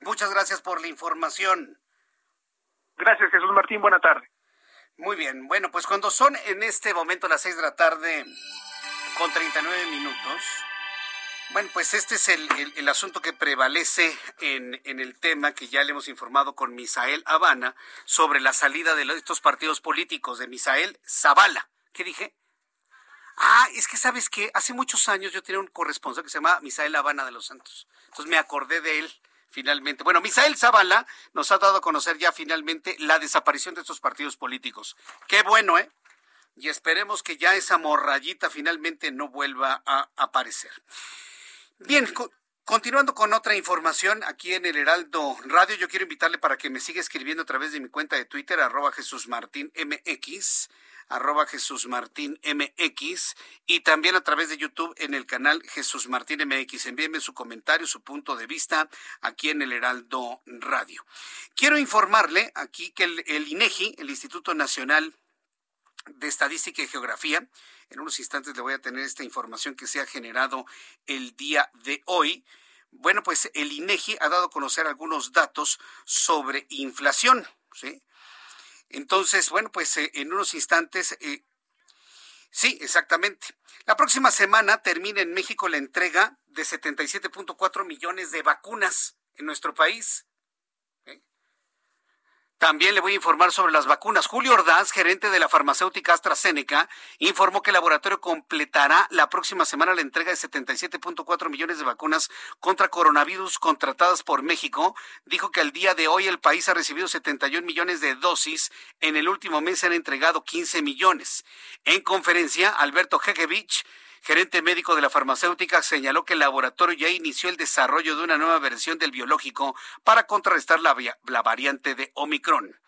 Muchas gracias por la información. Gracias Jesús Martín, buena tarde. Muy bien, bueno, pues cuando son en este momento las seis de la tarde con 39 minutos, bueno, pues este es el, el, asunto que prevalece en, en, el tema que ya le hemos informado con Misael Habana sobre la salida de estos partidos políticos de Misael Zavala. ¿Qué dije? Ah, es que sabes que hace muchos años yo tenía un corresponsal que se llama Misael Habana de los Santos. Entonces me acordé de él finalmente. Bueno, Misael Zavala nos ha dado a conocer ya finalmente la desaparición de estos partidos políticos. Qué bueno, ¿eh? Y esperemos que ya esa morrayita finalmente no vuelva a aparecer. Bien, continuando con otra información aquí en el Heraldo Radio, yo quiero invitarle para que me siga escribiendo a través de mi cuenta de Twitter, arroba Jesús Martín MX arroba Jesús Martín MX y también a través de YouTube en el canal Jesús Martín MX. Envíenme su comentario, su punto de vista aquí en el Heraldo Radio. Quiero informarle aquí que el, el INEGI, el Instituto Nacional de Estadística y Geografía, en unos instantes le voy a tener esta información que se ha generado el día de hoy. Bueno, pues el INEGI ha dado a conocer algunos datos sobre inflación, ¿sí? Entonces, bueno, pues eh, en unos instantes, eh, sí, exactamente. La próxima semana termina en México la entrega de 77.4 millones de vacunas en nuestro país. También le voy a informar sobre las vacunas. Julio Ordaz, gerente de la farmacéutica AstraZeneca, informó que el laboratorio completará la próxima semana la entrega de 77.4 millones de vacunas contra coronavirus contratadas por México. Dijo que al día de hoy el país ha recibido 71 millones de dosis. En el último mes se han entregado 15 millones. En conferencia, Alberto Hegevich, gerente médico de la farmacéutica, señaló que el laboratorio ya inició el desarrollo de una nueva versión del biológico para contrarrestar la, variante de Omicron.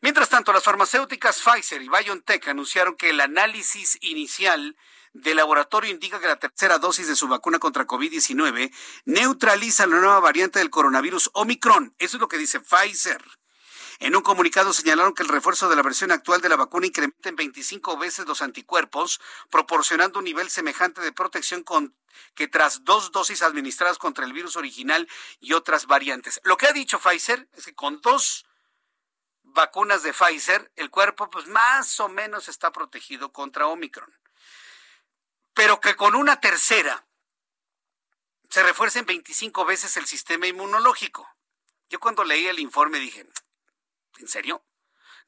Mientras tanto, las farmacéuticas Pfizer y BioNTech anunciaron que el análisis inicial del laboratorio indica que la tercera dosis de su vacuna contra COVID-19 neutraliza la nueva variante del coronavirus Omicron. Eso es lo que dice Pfizer. En un comunicado señalaron que el refuerzo de la versión actual de la vacuna incrementa en 25 veces los anticuerpos, proporcionando un nivel semejante de protección que tras dos dosis administradas contra el virus original y otras variantes. Lo que ha dicho Pfizer es que con dos vacunas de Pfizer, el cuerpo pues más o menos está protegido contra Omicron. Pero que con una tercera se refuerce en 25 veces el sistema inmunológico. Yo cuando leí el informe dije, ¿En serio?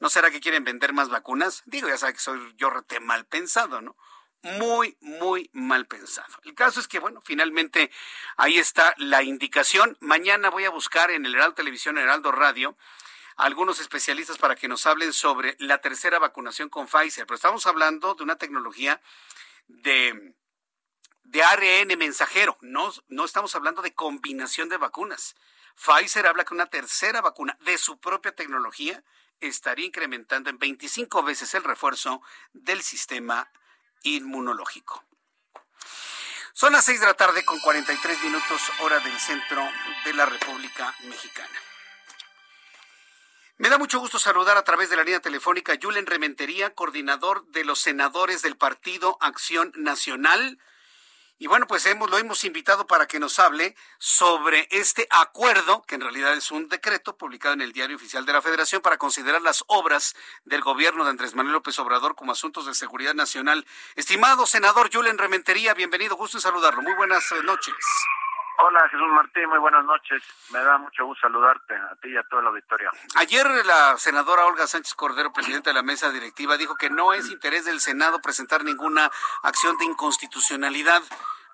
¿No será que quieren vender más vacunas? Digo, ya sabe que soy yo rete mal pensado, ¿no? Muy, muy mal pensado. El caso es que, bueno, finalmente ahí está la indicación. Mañana voy a buscar en el Heraldo Televisión, Heraldo Radio, algunos especialistas para que nos hablen sobre la tercera vacunación con Pfizer. Pero estamos hablando de una tecnología de, de ARN mensajero. No, no estamos hablando de combinación de vacunas. Pfizer habla que una tercera vacuna de su propia tecnología estaría incrementando en 25 veces el refuerzo del sistema inmunológico. Son las seis de la tarde con 43 minutos hora del centro de la República Mexicana. Me da mucho gusto saludar a través de la línea telefónica Julen Rementería, coordinador de los senadores del Partido Acción Nacional. Y bueno, pues hemos, lo hemos invitado para que nos hable sobre este acuerdo, que en realidad es un decreto publicado en el Diario Oficial de la Federación para considerar las obras del gobierno de Andrés Manuel López Obrador como asuntos de seguridad nacional. Estimado senador Julen Rementería, bienvenido, gusto en saludarlo. Muy buenas eh, noches. Hola Jesús Martín, muy buenas noches. Me da mucho gusto saludarte a ti y a toda la auditoría. Ayer la senadora Olga Sánchez Cordero, presidenta de la mesa directiva, dijo que no es interés del Senado presentar ninguna acción de inconstitucionalidad.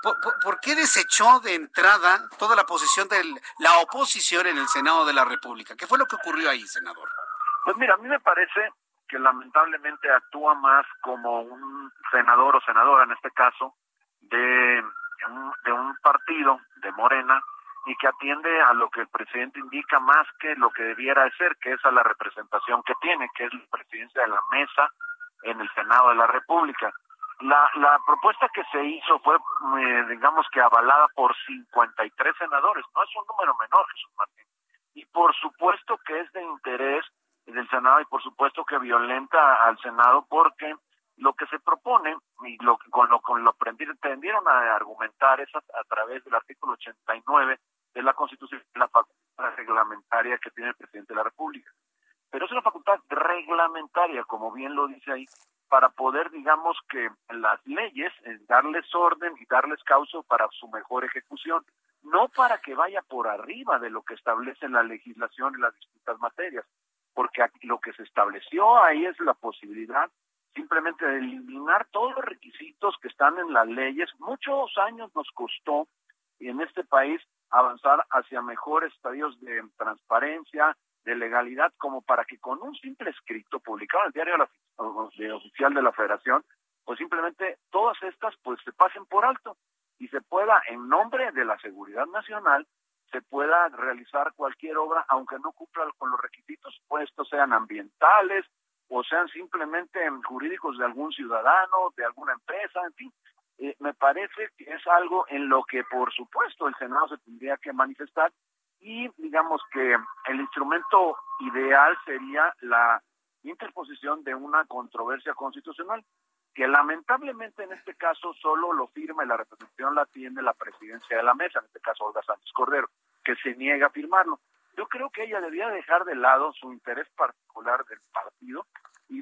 ¿Por, qué desechó de entrada toda la posición de la oposición en el Senado de la República? ¿Qué fue lo que ocurrió ahí, senador? Pues mira, a mí me parece que lamentablemente actúa más como un senador o senadora, en este caso, de de un partido de Morena y que atiende a lo que el presidente indica más que lo que debiera ser, que es a la representación que tiene, que es la presidencia de la mesa en el Senado de la República. La, la propuesta que se hizo fue, eh, digamos que avalada por 53 senadores, no es un número menor, Jesús Martín. Y por supuesto que es de interés del Senado y por supuesto que violenta al Senado porque lo que se propone y lo con lo con lo tendieron a argumentar es a, través del artículo 89 de la Constitución la facultad reglamentaria que tiene el presidente de la República. Pero es una facultad reglamentaria, como bien lo dice ahí, para poder, digamos que las leyes, darles orden y darles causa para su mejor ejecución, no para que vaya por arriba de lo que establece la legislación y las distintas materias, porque lo que se estableció ahí es la posibilidad simplemente de eliminar todos los requisitos que están en las leyes. Muchos años nos costó en este país avanzar hacia mejores estadios de transparencia, de legalidad, como para que con un simple escrito publicado en el diario oficial de la Federación, pues simplemente todas estas pues se pasen por alto y se pueda, en nombre de la seguridad nacional, se pueda realizar cualquier obra, aunque no cumpla con los requisitos, pues estos sean ambientales, o sean simplemente jurídicos de algún ciudadano, de alguna empresa, en fin. Eh, me parece que es algo en lo que, por supuesto, el Senado se tendría que manifestar y digamos que el instrumento ideal sería la interposición de una controversia constitucional, que lamentablemente en este caso solo lo firma y la representación la tiene la presidencia de la mesa, en este caso Olga Sánchez Cordero, que se niega a firmarlo. Yo creo que ella debía dejar de lado su interés particular del partido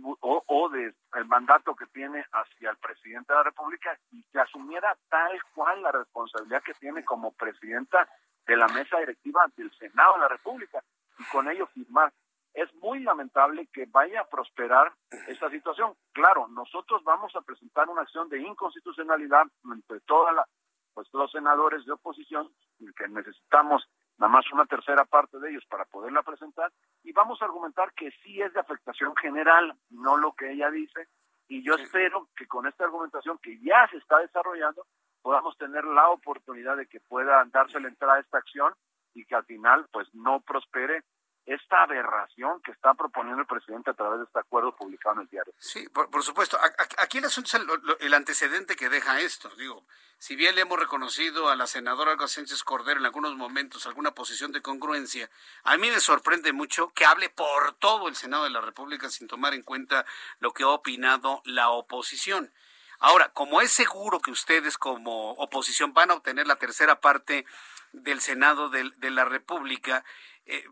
o, o de el mandato que tiene hacia el presidente de la República y que asumiera tal cual la responsabilidad que tiene como presidenta de la mesa directiva del Senado de la República y con ello firmar. Es muy lamentable que vaya a prosperar esta situación. Claro, nosotros vamos a presentar una acción de inconstitucionalidad entre toda la, pues los senadores de oposición que necesitamos nada más una tercera parte de ellos para poderla presentar y vamos a argumentar que sí es de afectación general, no lo que ella dice, y yo espero que con esta argumentación que ya se está desarrollando podamos tener la oportunidad de que pueda darse la entrada a esta acción y que al final pues no prospere esta aberración que está proponiendo el presidente a través de este acuerdo publicado en el diario. Sí, por, supuesto. Aquí el asunto es el, antecedente que deja esto. Digo, si bien le hemos reconocido a la senadora Olga Sánchez Cordero en algunos momentos alguna posición de congruencia, a mí me sorprende mucho que hable por todo el Senado de la República sin tomar en cuenta lo que ha opinado la oposición. Ahora, como es seguro que ustedes como oposición van a obtener la tercera parte del Senado de, de la República, eh,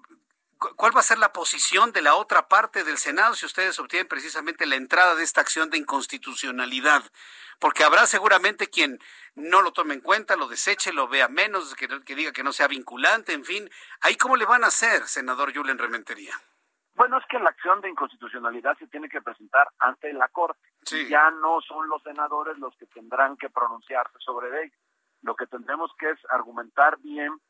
¿Cuál va a ser la posición de la otra parte del Senado si ustedes obtienen precisamente la entrada de esta acción de inconstitucionalidad? Porque habrá seguramente quien no lo tome en cuenta, lo deseche, lo vea menos, que, diga que no sea vinculante, en fin. ¿Ahí cómo le van a hacer, senador Julen Rementería? Bueno, es que la acción de inconstitucionalidad se tiene que presentar ante la Corte. Ya no son los senadores los que tendrán que pronunciarse sobre ello. Lo que tendremos que es argumentar bien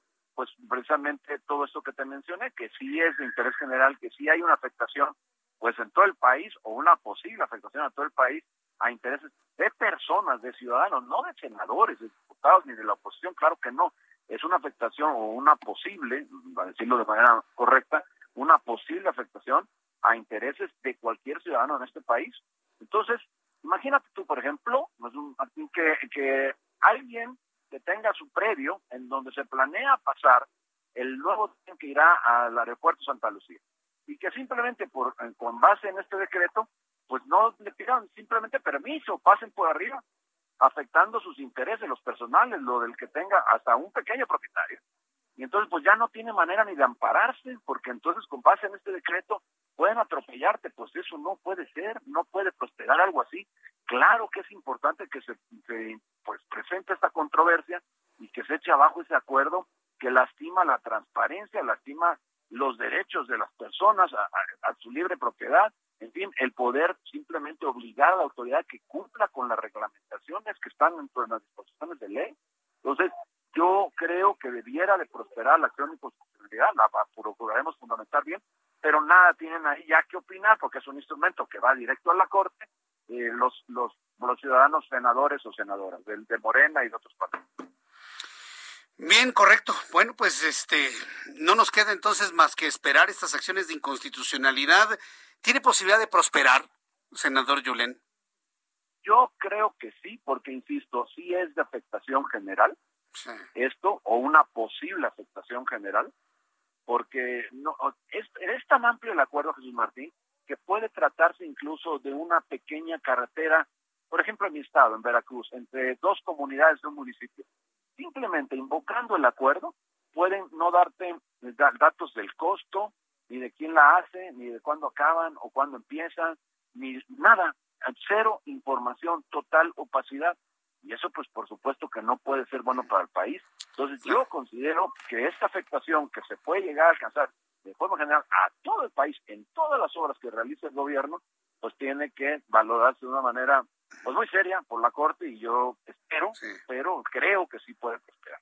pues precisamente todo esto que te mencioné, que sí es de interés general, que sí hay una afectación pues en todo el país o una posible afectación a todo el país a intereses de personas, de ciudadanos, no de senadores, de diputados ni de la oposición, claro que no, es una afectación o una posible, para decirlo de manera correcta, una posible afectación a intereses de cualquier ciudadano en este país. Entonces, imagínate tú, por ejemplo, que, que alguien que tenga su predio en donde se planea pasar el nuevo tren que irá al aeropuerto Santa Lucía. Y que simplemente por, con base en este decreto, pues no le pidan simplemente permiso, pasen por arriba, afectando sus intereses, los personales, lo del que tenga hasta un pequeño propietario. Y entonces pues ya no tiene manera ni de ampararse, porque entonces con base en este decreto pueden atropellarte, pues eso no puede ser, no puede prosperar algo así. Claro que es importante que se, pues presente esta controversia y que se eche abajo ese acuerdo que lastima la transparencia, lastima los derechos de las personas a, su libre propiedad, en fin, el poder simplemente obligar a la autoridad que cumpla con las reglamentaciones que están dentro de las disposiciones de ley. Entonces, yo creo que debiera de prosperar la acción de inconstitucionalidad, la procuraremos fundamentar bien, pero nada tienen ahí ya que opinar porque es un instrumento que va directo a la Corte, eh, los, los, los ciudadanos senadores o senadoras de, de Morena y de otros partidos. Bien, correcto. Bueno, pues este no nos queda entonces más que esperar estas acciones de inconstitucionalidad. ¿Tiene posibilidad de prosperar, senador Yulén? Yo creo que sí, porque insisto, sí es de afectación general esto o una posible afectación general, porque no es, es tan amplio el acuerdo, Jesús Martín, que puede tratarse incluso de una pequeña carretera, por ejemplo, en mi estado, en Veracruz, entre dos comunidades de un municipio simplemente invocando el acuerdo, pueden no darte datos del costo, ni de quién la hace, ni de cuándo acaban o cuándo empiezan, ni nada, cero información, total opacidad. Y eso pues por supuesto que no puede ser bueno para el país. Entonces yo considero que esta afectación que se puede llegar a alcanzar de forma general a todo el país en todas las obras que realiza el gobierno, pues tiene que valorarse de una manera pues muy seria por la Corte y yo espero, pero creo que sí puede prosperar.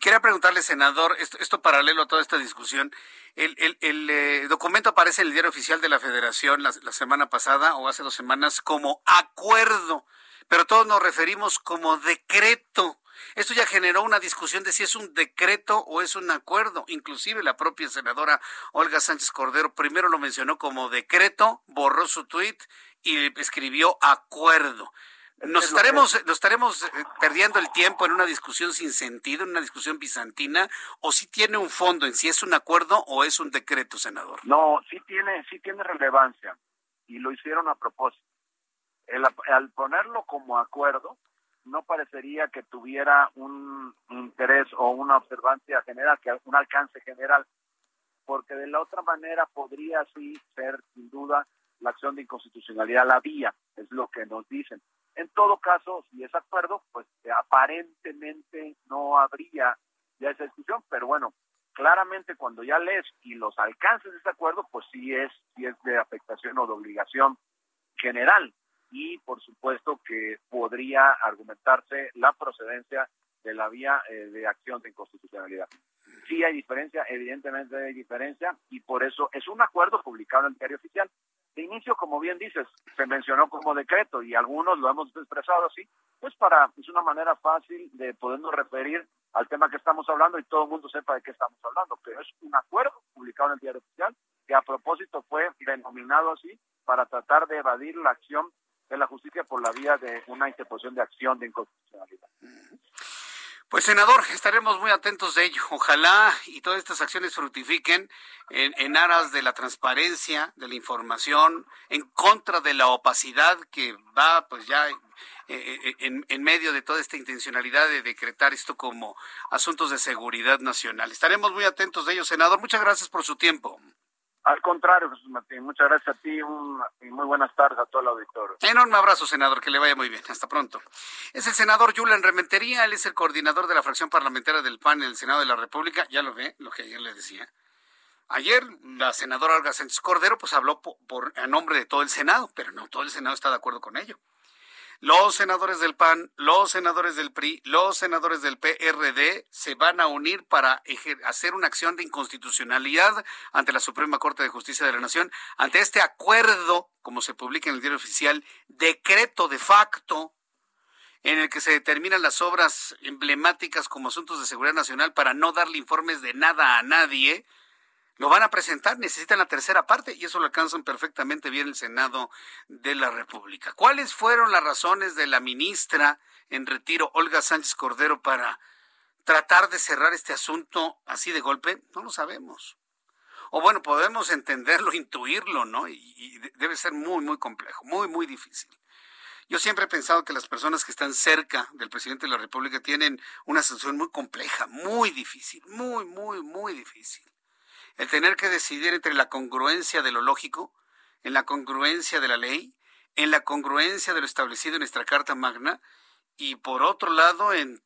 Quería preguntarle, senador, esto, paralelo a toda esta discusión, el, el, eh, documento aparece en el diario oficial de la Federación la, la semana pasada o hace dos semanas como acuerdo, pero todos nos referimos como decreto. Esto ya generó una discusión de si es un decreto o es un acuerdo. Inclusive la propia senadora Olga Sánchez Cordero primero lo mencionó como decreto, borró su tuit y escribió acuerdo. Nos estaremos, nos estaremos eh, perdiendo el tiempo en una discusión sin sentido, en una discusión bizantina, o si tiene un fondo en si es un acuerdo o es un decreto, senador. No, sí tiene, sí tiene relevancia y lo hicieron a propósito. Al ponerlo como acuerdo, no parecería que tuviera un interés o una observancia general, que un alcance general, porque de la otra manera podría sí ser, sin duda, la acción de inconstitucionalidad la vía, es lo que nos dicen. En todo caso, si es acuerdo, pues aparentemente no habría ya esa discusión, pero bueno, claramente cuando ya lees y los alcances de ese acuerdo, pues sí es, sí es de afectación o de obligación general y por supuesto que podría argumentarse la procedencia de la vía eh, de acción de inconstitucionalidad. Sí hay diferencia, evidentemente hay diferencia, y por eso es un acuerdo publicado en el diario oficial. De inicio, como bien dices, se mencionó como decreto y algunos lo hemos expresado así, pues para, es una manera fácil de podernos referir al tema que estamos hablando y todo el mundo sepa de qué estamos hablando, pero es un acuerdo publicado en el diario oficial que a propósito fue denominado así para tratar de evadir la acción de la justicia por la vía de una interposición de acción de inconstitucionalidad. Pues senador, estaremos muy atentos de ello. Ojalá y todas estas acciones fructifiquen en, aras de la transparencia, de la información, en contra de la opacidad que va pues ya eh, eh, en, en, medio de toda esta intencionalidad de decretar esto como asuntos de seguridad nacional. Estaremos muy atentos de ello, senador. Muchas gracias por su tiempo. Al contrario, Jesús Martín, muchas gracias a ti y muy buenas tardes a todo el auditorio. Enorme abrazo, senador, que le vaya muy bien. Hasta pronto. Es el senador Julian Rementería, él es el coordinador de la fracción parlamentaria del PAN en el Senado de la República. Ya lo ve, lo que ayer le decía. Ayer la senadora Olga Sánchez Cordero pues habló por, a nombre de todo el Senado, pero no todo el Senado está de acuerdo con ello los senadores del PAN, los senadores del PRI, los senadores del PRD se van a unir para hacer una acción de inconstitucionalidad ante la Suprema Corte de Justicia de la Nación, ante este acuerdo, como se publica en el diario oficial, decreto de facto, en el que se determinan las obras emblemáticas como asuntos de seguridad nacional para no darle informes de nada a nadie, Lo van a presentar, necesitan la tercera parte y eso lo alcanzan perfectamente bien el Senado de la República. ¿Cuáles fueron las razones de la ministra en retiro, Olga Sánchez Cordero, para tratar de cerrar este asunto así de golpe? No lo sabemos. O bueno, podemos entenderlo, intuirlo, ¿no? Y, debe ser muy, muy complejo, muy, muy difícil. Yo siempre he pensado que las personas que están cerca del presidente de la República tienen una situación muy compleja, muy difícil, muy, muy, muy difícil el tener que decidir entre la congruencia de lo lógico, en la congruencia de la ley, en la congruencia de lo establecido en nuestra Carta Magna, y por otro lado, en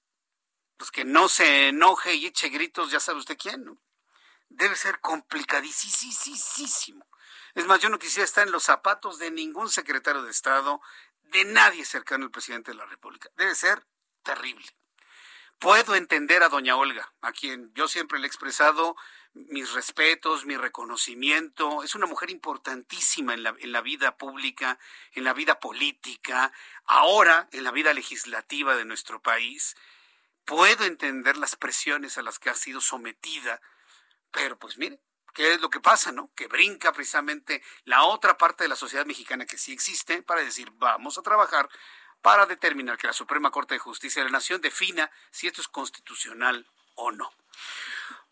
pues que no se enoje y eche gritos, ya sabe usted quién, ¿no? Debe ser complicadísimo. Es más, yo no quisiera estar en los zapatos de ningún secretario de Estado, de nadie cercano al presidente de la República. Debe ser terrible. Puedo entender a doña Olga, a quien yo siempre le he expresado mis respetos, mi reconocimiento. Es una mujer importantísima en la, en la vida pública, en la vida política, ahora en la vida legislativa de nuestro país. Puedo entender las presiones a las que ha sido sometida, pero pues mire, ¿qué es lo que pasa, no? Que brinca precisamente la otra parte de la sociedad mexicana que sí existe para decir, vamos a trabajar para determinar que la Suprema Corte de Justicia de la Nación defina si esto es constitucional o no.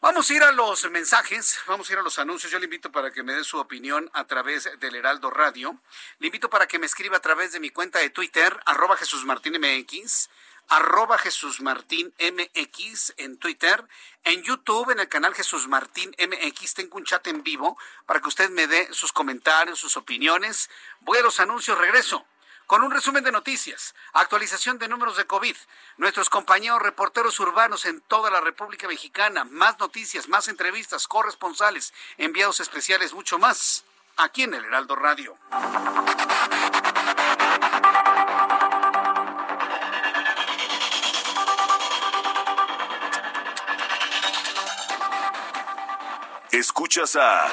Vamos a ir a los mensajes, vamos a ir a los anuncios. Yo le invito para que me dé su opinión a través del Heraldo Radio. Le invito para que me escriba a través de mi cuenta de Twitter, arroba Jesús Martín MX, arroba Jesús Martín MX en Twitter. En YouTube, en el canal Jesús Martín MX, tengo un chat en vivo para que usted me dé sus comentarios, sus opiniones. Voy a los anuncios, regreso con un resumen de noticias, actualización de números de COVID, nuestros compañeros reporteros urbanos en toda la República Mexicana, más noticias, más entrevistas, corresponsales, enviados especiales, mucho más, aquí en el Heraldo Radio. Escuchas a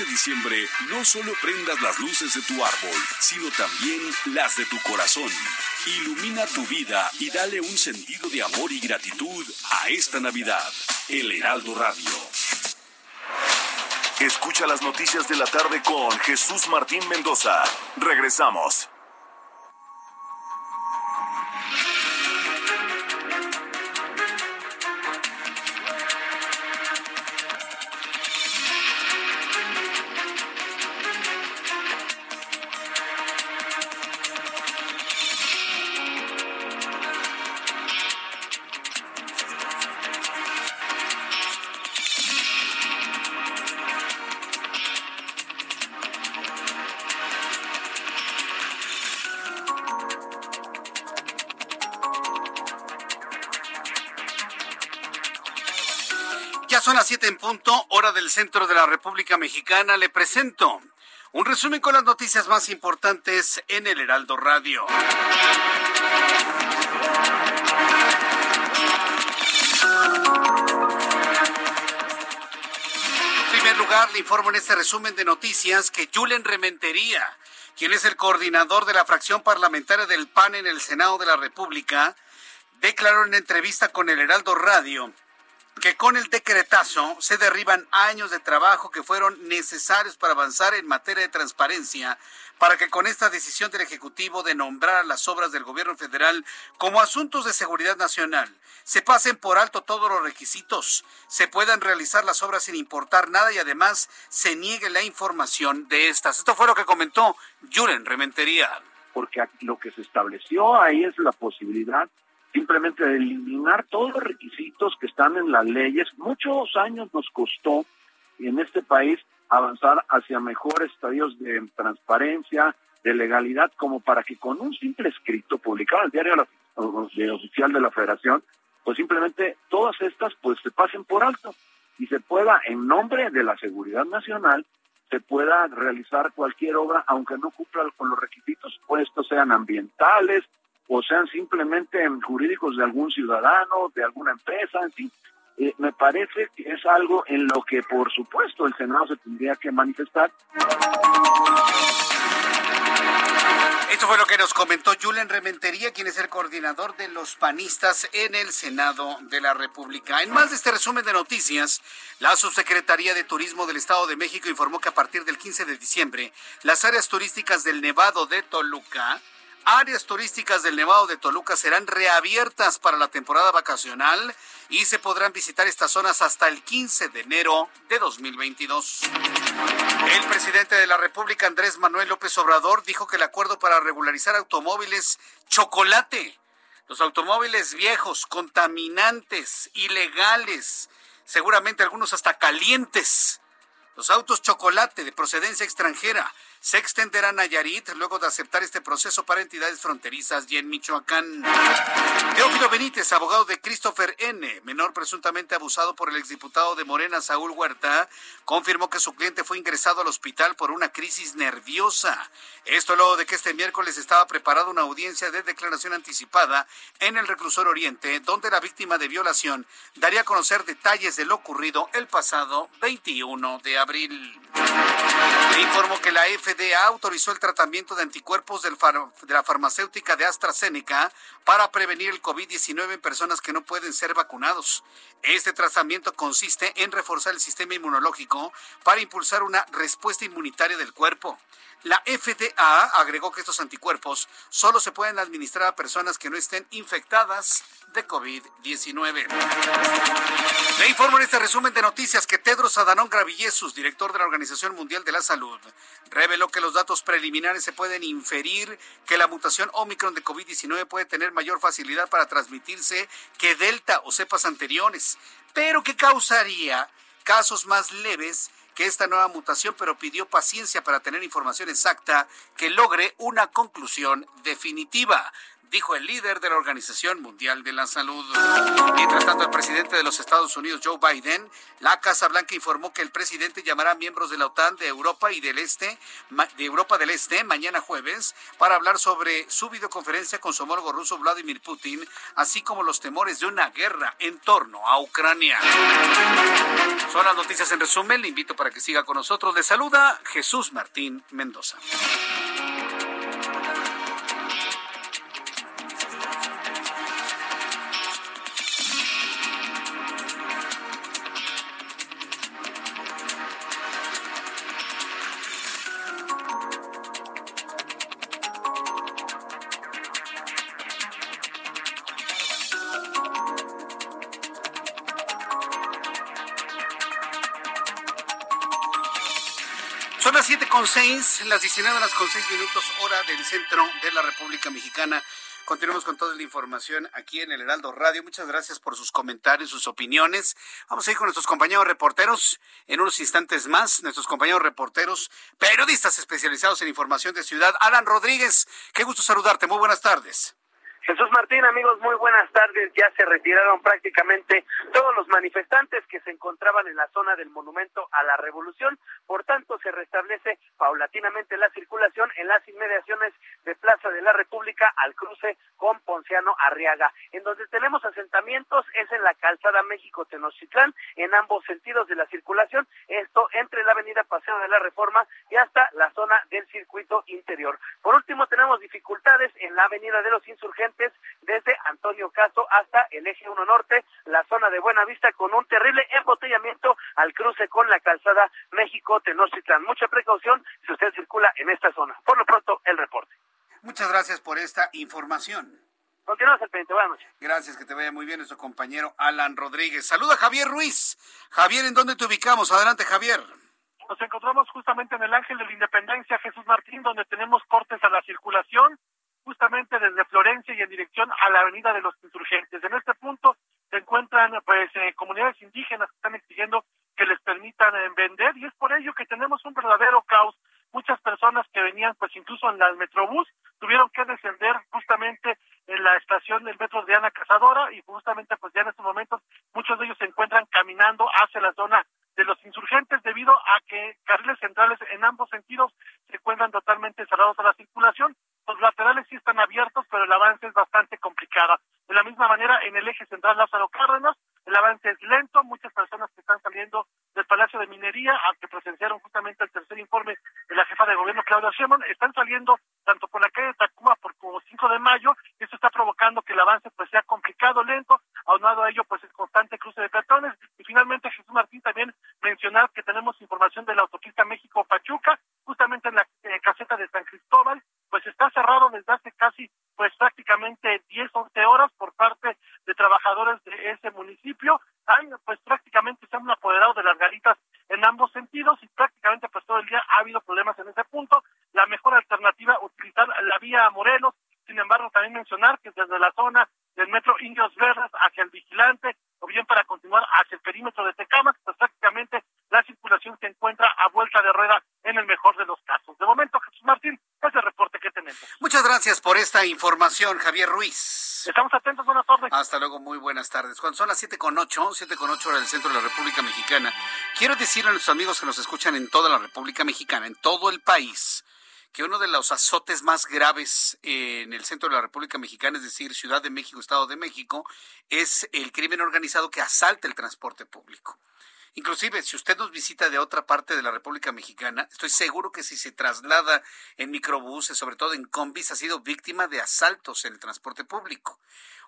Este diciembre no solo prendas las luces de tu árbol, sino también las de tu corazón. Ilumina tu vida y dale un sentido de amor y gratitud a esta Navidad. El Heraldo Radio. Escucha las noticias de la tarde con Jesús Martín Mendoza. Regresamos. Hora del centro de la República Mexicana. Le presento un resumen con las noticias más importantes en el Heraldo Radio. En primer lugar, le informo en este resumen de noticias que Julen Rementería, quien es el coordinador de la fracción parlamentaria del PAN en el Senado de la República, declaró en entrevista con el Heraldo Radio que con el decretazo se derriban años de trabajo que fueron necesarios para avanzar en materia de transparencia, para que con esta decisión del Ejecutivo de nombrar las obras del gobierno federal como asuntos de seguridad nacional, se pasen por alto todos los requisitos, se puedan realizar las obras sin importar nada y además se niegue la información de estas. Esto fue lo que comentó Yuren Rementería. Porque lo que se estableció ahí es la posibilidad simplemente de eliminar todos los requisitos que están en las leyes. Muchos años nos costó en este país avanzar hacia mejores estadios de transparencia, de legalidad, como para que con un simple escrito publicado en el diario oficial de la Federación pues simplemente todas estas pues se pasen por alto y se pueda, en nombre de la seguridad nacional, se pueda realizar cualquier obra, aunque no cumpla con los requisitos, pues estos sean ambientales o sean simplemente jurídicos de algún ciudadano, de alguna empresa, en fin. Eh, me parece que es algo en lo que, por supuesto, el Senado se tendría que manifestar. Esto fue lo que nos comentó Julen Rementería, quien es el coordinador de los panistas en el Senado de la República. En más de este resumen de noticias, la Subsecretaría de Turismo del Estado de México informó que a partir del 15 de diciembre, las áreas turísticas del Nevado de Toluca áreas turísticas del Nevado de Toluca serán reabiertas para la temporada vacacional y se podrán visitar estas zonas hasta el 15 de enero de 2022. El presidente de la República, Andrés Manuel López Obrador, dijo que el acuerdo para regularizar automóviles chocolate, los automóviles viejos, contaminantes, ilegales, seguramente algunos hasta calientes, los autos chocolate de procedencia extranjera, se extenderá a Nayarit luego de aceptar este proceso para entidades fronterizas y en Michoacán. Teófilo Benítez, abogado de Christopher N., menor presuntamente abusado por el exdiputado de Morena, Saúl Huerta, confirmó que su cliente fue ingresado al hospital por una crisis nerviosa. Esto luego de que este miércoles estaba preparada una audiencia de declaración anticipada en el reclusor Oriente, donde la víctima de violación daría a conocer detalles de lo ocurrido el pasado 21 de abril. Le informó que la F FDA autorizó el tratamiento de anticuerpos de la farmacéutica de AstraZeneca para prevenir el COVID-19 en personas que no pueden ser vacunados. Este tratamiento consiste en reforzar el sistema inmunológico para impulsar una respuesta inmunitaria del cuerpo. La FDA agregó que estos anticuerpos solo se pueden administrar a personas que no estén infectadas de COVID-19. Le informo en este resumen de noticias que Tedros Adhanom Ghebreyesus, director de la Organización Mundial de la Salud, reveló que los datos preliminares se pueden inferir que la mutación Omicron de COVID-19 puede tener mayor facilidad para transmitirse que Delta o cepas anteriores, pero que causaría casos más leves esta nueva mutación, pero pidió paciencia para tener información exacta que logre una conclusión definitiva dijo el líder de la Organización Mundial de la Salud. Mientras tanto, el presidente de los Estados Unidos, Joe Biden, la Casa Blanca informó que el presidente llamará a miembros de la OTAN de Europa y del Este, de Europa del Este, mañana jueves, para hablar sobre su videoconferencia con su homólogo ruso Vladimir Putin, así como los temores de una guerra en torno a Ucrania. Son las noticias en resumen. Le invito para que siga con nosotros. Le saluda Jesús Martín Mendoza. Las 19 horas con seis minutos, hora del centro de la República Mexicana. Continuamos con toda la información aquí en el Heraldo Radio. Muchas gracias por sus comentarios, sus opiniones. Vamos a ir con nuestros compañeros reporteros en unos instantes más. Nuestros compañeros reporteros, periodistas especializados en información de ciudad. Alan Rodríguez, qué gusto saludarte. Muy buenas tardes. Jesús Martín, amigos, muy buenas tardes. Ya se retiraron prácticamente todos los manifestantes que se encontraban en la zona del Monumento a la Revolución. Por tanto, se restablece paulatinamente la circulación en las inmediaciones de Plaza de la República al cruce con Ponciano Arriaga. En donde tenemos asentamientos es en la calzada México-Tenochtitlán, en ambos sentidos de la circulación. Esto entre la avenida Paseo de la Reforma y hasta la zona del circuito interior. Por último, tenemos dificultades en la avenida de los Insurgentes desde Antonio Caso hasta el eje 1 Norte, la zona de Buenavista, con un terrible embotellamiento al cruce con la calzada México-Tenochtitlan. Mucha precaución si usted circula en esta zona. Por lo pronto, el reporte. Muchas gracias por esta información. Continuamos al pendiente. Buenas noches. Gracias, que te vaya muy bien nuestro compañero Alan Rodríguez. Saluda Javier Ruiz. Javier, ¿en dónde te ubicamos? Adelante, Javier. Nos encontramos justamente en el Ángel de la Independencia, Jesús Martín, donde tenemos cortes a la circulación justamente desde Florencia y en dirección a la Avenida de los Insurgentes. En este punto se encuentran pues eh, comunidades indígenas que están exigiendo que les permitan eh, vender y es por ello que tenemos un verdadero caos. Muchas personas que venían pues incluso en el Metrobús tuvieron que descender justamente en la estación del metro de Ana Casado senadora y justamente pues ya en estos momentos muchos de ellos se encuentran caminando hacia la zona de los insurgentes debido a que carriles centrales en ambos sentidos se encuentran totalmente cerrados a la circulación. Los laterales están abiertos, pero el avance es bastante complicado. De la misma manera, en el eje central Lázaro Cárdenas, el avance es lento. Muchas personas que están saliendo del Palacio de Minería, al que presenciaron justamente el tercer informe de la jefa de gobierno, Claudia Sheinbaum, están saliendo tanto por la calle de Tacuba como 5 de mayo. Esto está provocando que el avance pues sea complicado, lento. Aunado a ello, pues el constante cruce de peatones. Y finalmente, Jesús Martín, también mencionar que tenemos información de la autopista México-Pachuca, justamente en la eh, caseta de San Cristóbal, pues está cerrado desde hace casi, pues prácticamente 10, 11 horas por parte de trabajadores de ese municipio. Hay, pues prácticamente se han apoderado de las garitas en ambos sentidos y prácticamente pues todo el día ha habido problemas en ese punto. La mejor alternativa, utilizar la vía Morelos. Sin embargo, también mencionar que desde la zona del metro Indios Verdes hacia el Vigilante o bien para continuar hacia el perímetro de Tecama, pues prácticamente la circulación se encuentra a vuelta de rueda en el mejor de los casos. De momento, Jesús Martín, es el reporte que tenemos. Muchas gracias por esta información, Javier Ruiz. Estamos atentos, buenas tardes. Hasta luego, muy buenas tardes. Cuando son las siete con ocho, siete con ocho hora del centro de la República Mexicana, quiero decirle a nuestros amigos que nos escuchan en toda la República Mexicana, en todo el país, que uno de los azotes más graves en el centro de la República Mexicana, es decir, Ciudad de México, Estado de México, es el crimen organizado que asalta el transporte. Inclusive, si usted nos visita de otra parte de la República Mexicana, estoy seguro que si se traslada en microbuses, sobre todo en combis, ha sido víctima de asaltos en el transporte público.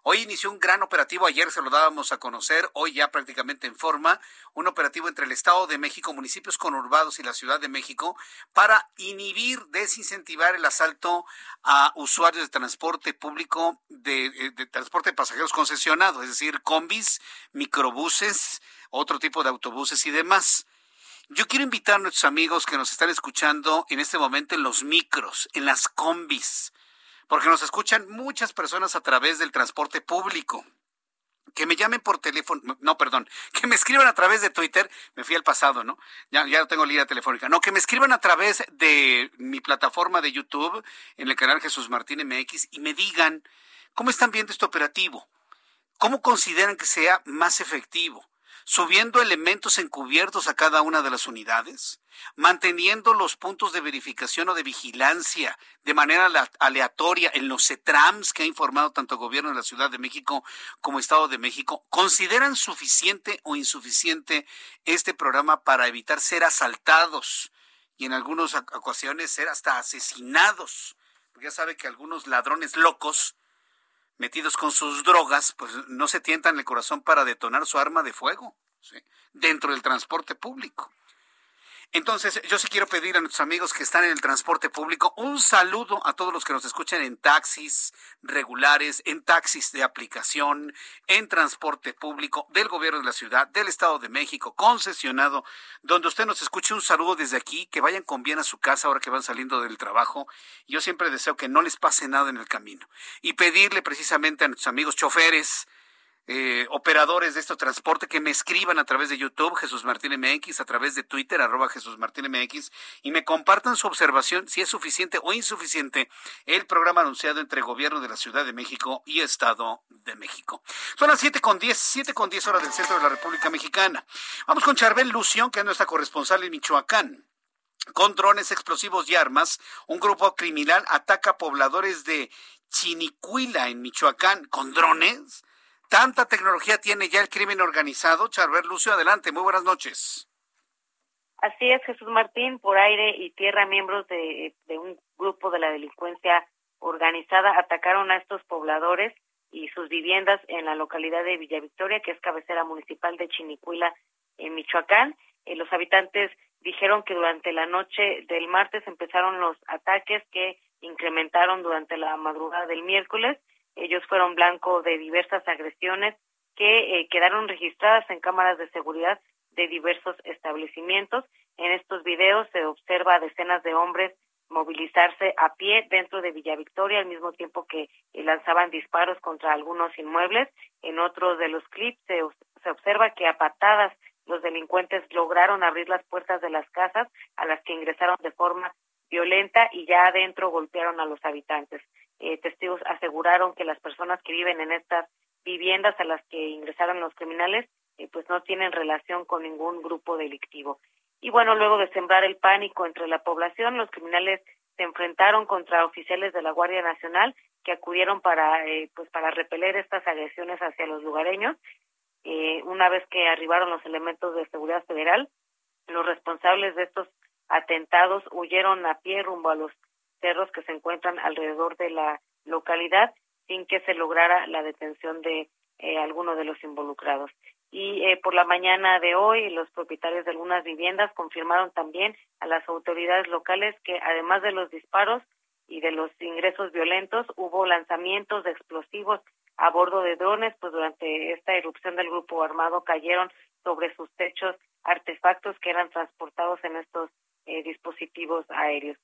Hoy inició un gran operativo, ayer se lo dábamos a conocer, hoy ya prácticamente en forma, un operativo entre el Estado de México, municipios conurbados y la Ciudad de México para inhibir, desincentivar el asalto a usuarios de transporte público, de, eh, de transporte de pasajeros concesionados, es decir, combis, microbuses, otro tipo de autobuses y demás. Yo quiero invitar a nuestros amigos que nos están escuchando en este momento en los micros, en las combis, porque nos escuchan muchas personas a través del transporte público. Que me llamen por teléfono, no, perdón, que me escriban a través de Twitter, me fui al pasado, ¿no? Ya, ya tengo línea telefónica. No, que me escriban a través de mi plataforma de YouTube, en el canal Jesús Martín MX, y me digan cómo están viendo este operativo, cómo consideran que sea más efectivo subiendo elementos encubiertos a cada una de las unidades, manteniendo los puntos de verificación o de vigilancia de manera aleatoria en los CETRAMS que ha informado tanto el gobierno de la Ciudad de México como Estado de México, ¿consideran suficiente o insuficiente este programa para evitar ser asaltados y en algunas ocasiones ser hasta asesinados? Porque ya sabe que algunos ladrones locos metidos con sus drogas, pues no se tientan el corazón para detonar su arma de fuego dentro del transporte público. Entonces, yo sí quiero pedir a nuestros amigos que están en el transporte público un saludo a todos los que nos escuchan en taxis regulares, en taxis de aplicación, en transporte público del gobierno de la ciudad, del Estado de México, concesionado, donde usted nos escuche un saludo desde aquí, que vayan con bien a su casa ahora que van saliendo del trabajo. Yo siempre deseo que no les pase nada en el camino y pedirle precisamente a nuestros amigos choferes, eh, operadores de este transporte que me escriban a través de YouTube, Jesús Martín MX, a través de Twitter, arroba Jesús Martín MX, y me compartan su observación si es suficiente o insuficiente el programa anunciado entre Gobierno de la Ciudad de México y Estado de México. Son las siete con diez, siete con diez horas del centro de la República Mexicana. Vamos con Charbel Lución, que es nuestra corresponsal en Michoacán. Con drones explosivos y armas, un grupo criminal ataca pobladores de Chinicuila, en Michoacán, con drones. ¿Tanta tecnología tiene ya el crimen organizado? Charbel Lucio, adelante, muy buenas noches. Así es, Jesús Martín, por aire y tierra, miembros de, un grupo de la delincuencia organizada atacaron a estos pobladores y sus viviendas en la localidad de Villa Victoria, que es cabecera municipal de Chinicuila, en Michoacán. Eh, los habitantes dijeron que durante la noche del martes empezaron los ataques que incrementaron durante la madrugada del miércoles ellos fueron blanco de diversas agresiones que eh, quedaron registradas en cámaras de seguridad de diversos establecimientos. En estos videos se observa a decenas de hombres movilizarse a pie dentro de Villa Victoria al mismo tiempo que eh, lanzaban disparos contra algunos inmuebles. En otro de los clips se, se observa que a patadas los delincuentes lograron abrir las puertas de las casas a las que ingresaron de forma violenta y ya adentro golpearon a los habitantes. Eh, testigos aseguraron que las personas que viven en estas viviendas a las que ingresaron los criminales eh, pues no tienen relación con ningún grupo delictivo. Y bueno, luego de sembrar el pánico entre la población, los criminales se enfrentaron contra oficiales de la Guardia Nacional que acudieron para eh, pues para repeler estas agresiones hacia los lugareños. Eh, una vez que arribaron los elementos de seguridad federal, los responsables de estos atentados huyeron a pie rumbo a los cerros que se encuentran alrededor de la localidad sin que se lograra la detención de eh, alguno de los involucrados. Y eh, por la mañana de hoy, los propietarios de algunas viviendas confirmaron también a las autoridades locales que además de los disparos y de los ingresos violentos, hubo lanzamientos de explosivos a bordo de drones, pues durante esta erupción del grupo armado cayeron sobre sus techos artefactos que eran transportados en estos eh, dispositivos aéreos.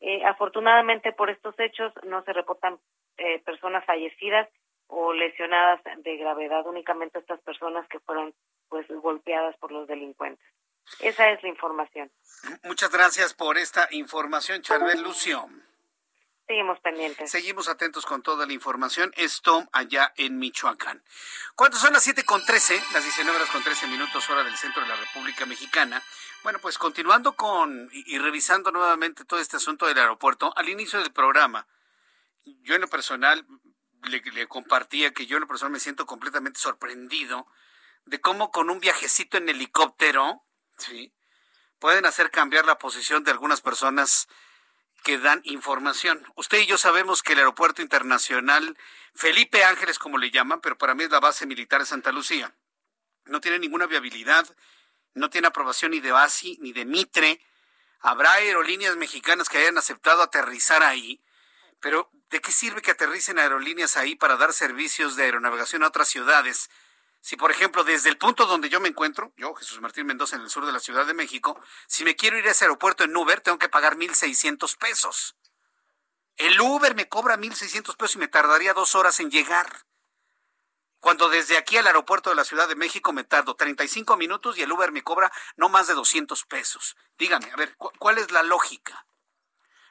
Eh, afortunadamente por estos hechos no se reportan eh, personas fallecidas o lesionadas de gravedad, únicamente estas personas que fueron pues golpeadas por los delincuentes. Esa es la información. Muchas gracias por esta información, Charbel Lucio. Seguimos pendientes. Seguimos atentos con toda la información. Esto allá en Michoacán. ¿Cuántas son las siete con trece? Las 19 horas con 13 minutos, hora del centro de la República Mexicana. Bueno, pues continuando con y, revisando nuevamente todo este asunto del aeropuerto, al inicio del programa, yo en lo personal le, compartía que yo en lo personal me siento completamente sorprendido de cómo con un viajecito en helicóptero, ¿sí? Pueden hacer cambiar la posición de algunas personas que dan información. Usted y yo sabemos que el aeropuerto internacional Felipe Ángeles, como le llaman, pero para mí es la base militar de Santa Lucía, no tiene ninguna viabilidad, no tiene aprobación ni de BASI ni de Mitre. Habrá aerolíneas mexicanas que hayan aceptado aterrizar ahí, pero ¿de qué sirve que aterricen aerolíneas ahí para dar servicios de aeronavegación a otras ciudades si, por ejemplo, desde el punto donde yo me encuentro, yo, Jesús Martín Mendoza, en el sur de la Ciudad de México, si me quiero ir a ese aeropuerto en Uber, tengo que pagar 1.600 pesos. El Uber me cobra 1.600 pesos y me tardaría dos horas en llegar. Cuando desde aquí al aeropuerto de la Ciudad de México me tardo 35 minutos y el Uber me cobra no más de 200 pesos. Dígame, a ver, ¿cuál es la lógica?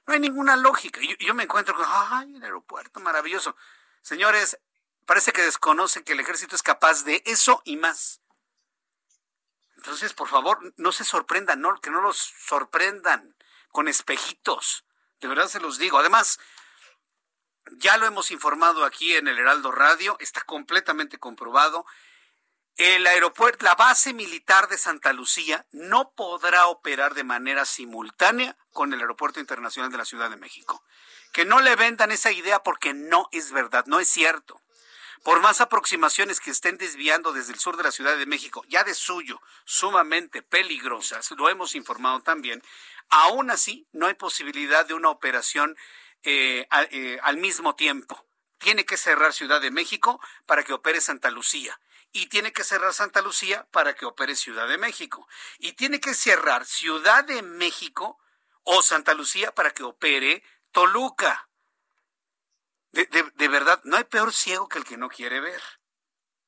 No hay ninguna lógica. Yo, yo me encuentro con, ay, el aeropuerto maravilloso. Señores, parece que desconocen que el ejército es capaz de eso y más. Entonces, por favor, no se sorprendan, no, que no los sorprendan con espejitos. De verdad se los digo. Además, ya lo hemos informado aquí en el Heraldo Radio, está completamente comprobado. El aeropuerto, la base militar de Santa Lucía no podrá operar de manera simultánea con el Aeropuerto Internacional de la Ciudad de México. Que no le vendan esa idea porque no es verdad, no es cierto por más aproximaciones que estén desviando desde el sur de la Ciudad de México, ya de suyo, sumamente peligrosas, lo hemos informado también, aún así no hay posibilidad de una operación eh, eh, al mismo tiempo. Tiene que cerrar Ciudad de México para que opere Santa Lucía. Y tiene que cerrar Santa Lucía para que opere Ciudad de México. Y tiene que cerrar Ciudad de México o Santa Lucía para que opere Toluca. De, verdad, no hay peor ciego que el que no quiere ver.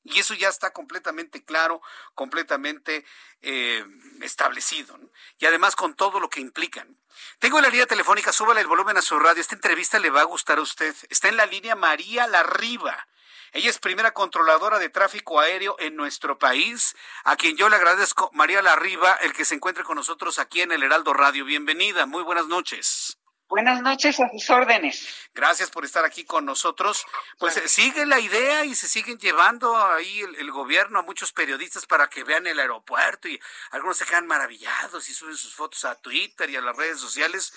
Y eso ya está completamente claro, completamente eh, establecido. Y además con todo lo que implican. Tengo la línea telefónica, súbale el volumen a su radio. Esta entrevista le va a gustar a usted. Está en la línea María Larriba. Ella es primera controladora de tráfico aéreo en nuestro país, a quien yo le agradezco, María Larriba, el que se encuentre con nosotros aquí en el Heraldo Radio. Bienvenida, muy buenas noches. Buenas noches, a sus órdenes. Gracias por estar aquí con nosotros. Pues sigue la idea y se siguen llevando ahí el, gobierno a muchos periodistas para que vean el aeropuerto y algunos se quedan maravillados y suben sus fotos a Twitter y a las redes sociales.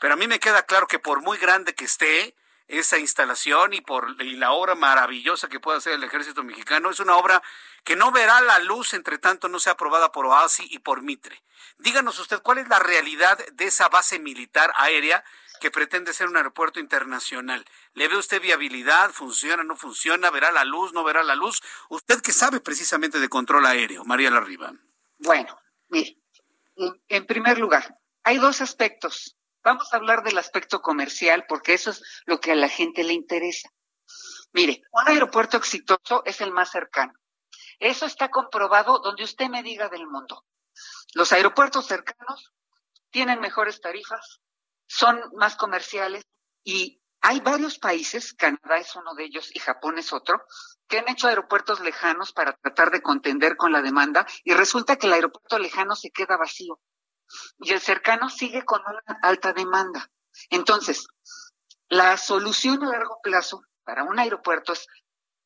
Pero a mí me queda claro que por muy grande que esté esa instalación y por y la obra maravillosa que puede hacer el ejército mexicano, es una obra que no verá la luz entre tanto no sea aprobada por OASI y por Mitre. Díganos usted cuál es la realidad de esa base militar aérea que pretende ser un aeropuerto internacional. ¿Le ve usted viabilidad? ¿Funciona? ¿No funciona? ¿Verá la luz? ¿No verá la luz? Usted que sabe precisamente de control aéreo, María Larriba. Bueno, mire, en primer lugar, hay dos aspectos. Vamos a hablar del aspecto comercial porque eso es lo que a la gente le interesa. Mire, un aeropuerto exitoso es el más cercano. Eso está comprobado donde usted me diga del mundo. Los aeropuertos cercanos tienen mejores tarifas, son más comerciales y Hay varios países, Canadá es uno de ellos y Japón es otro, que han hecho aeropuertos lejanos para tratar de contender con la demanda y resulta que el aeropuerto lejano se queda vacío y el cercano sigue con una alta demanda. Entonces, la solución a largo plazo para un aeropuerto es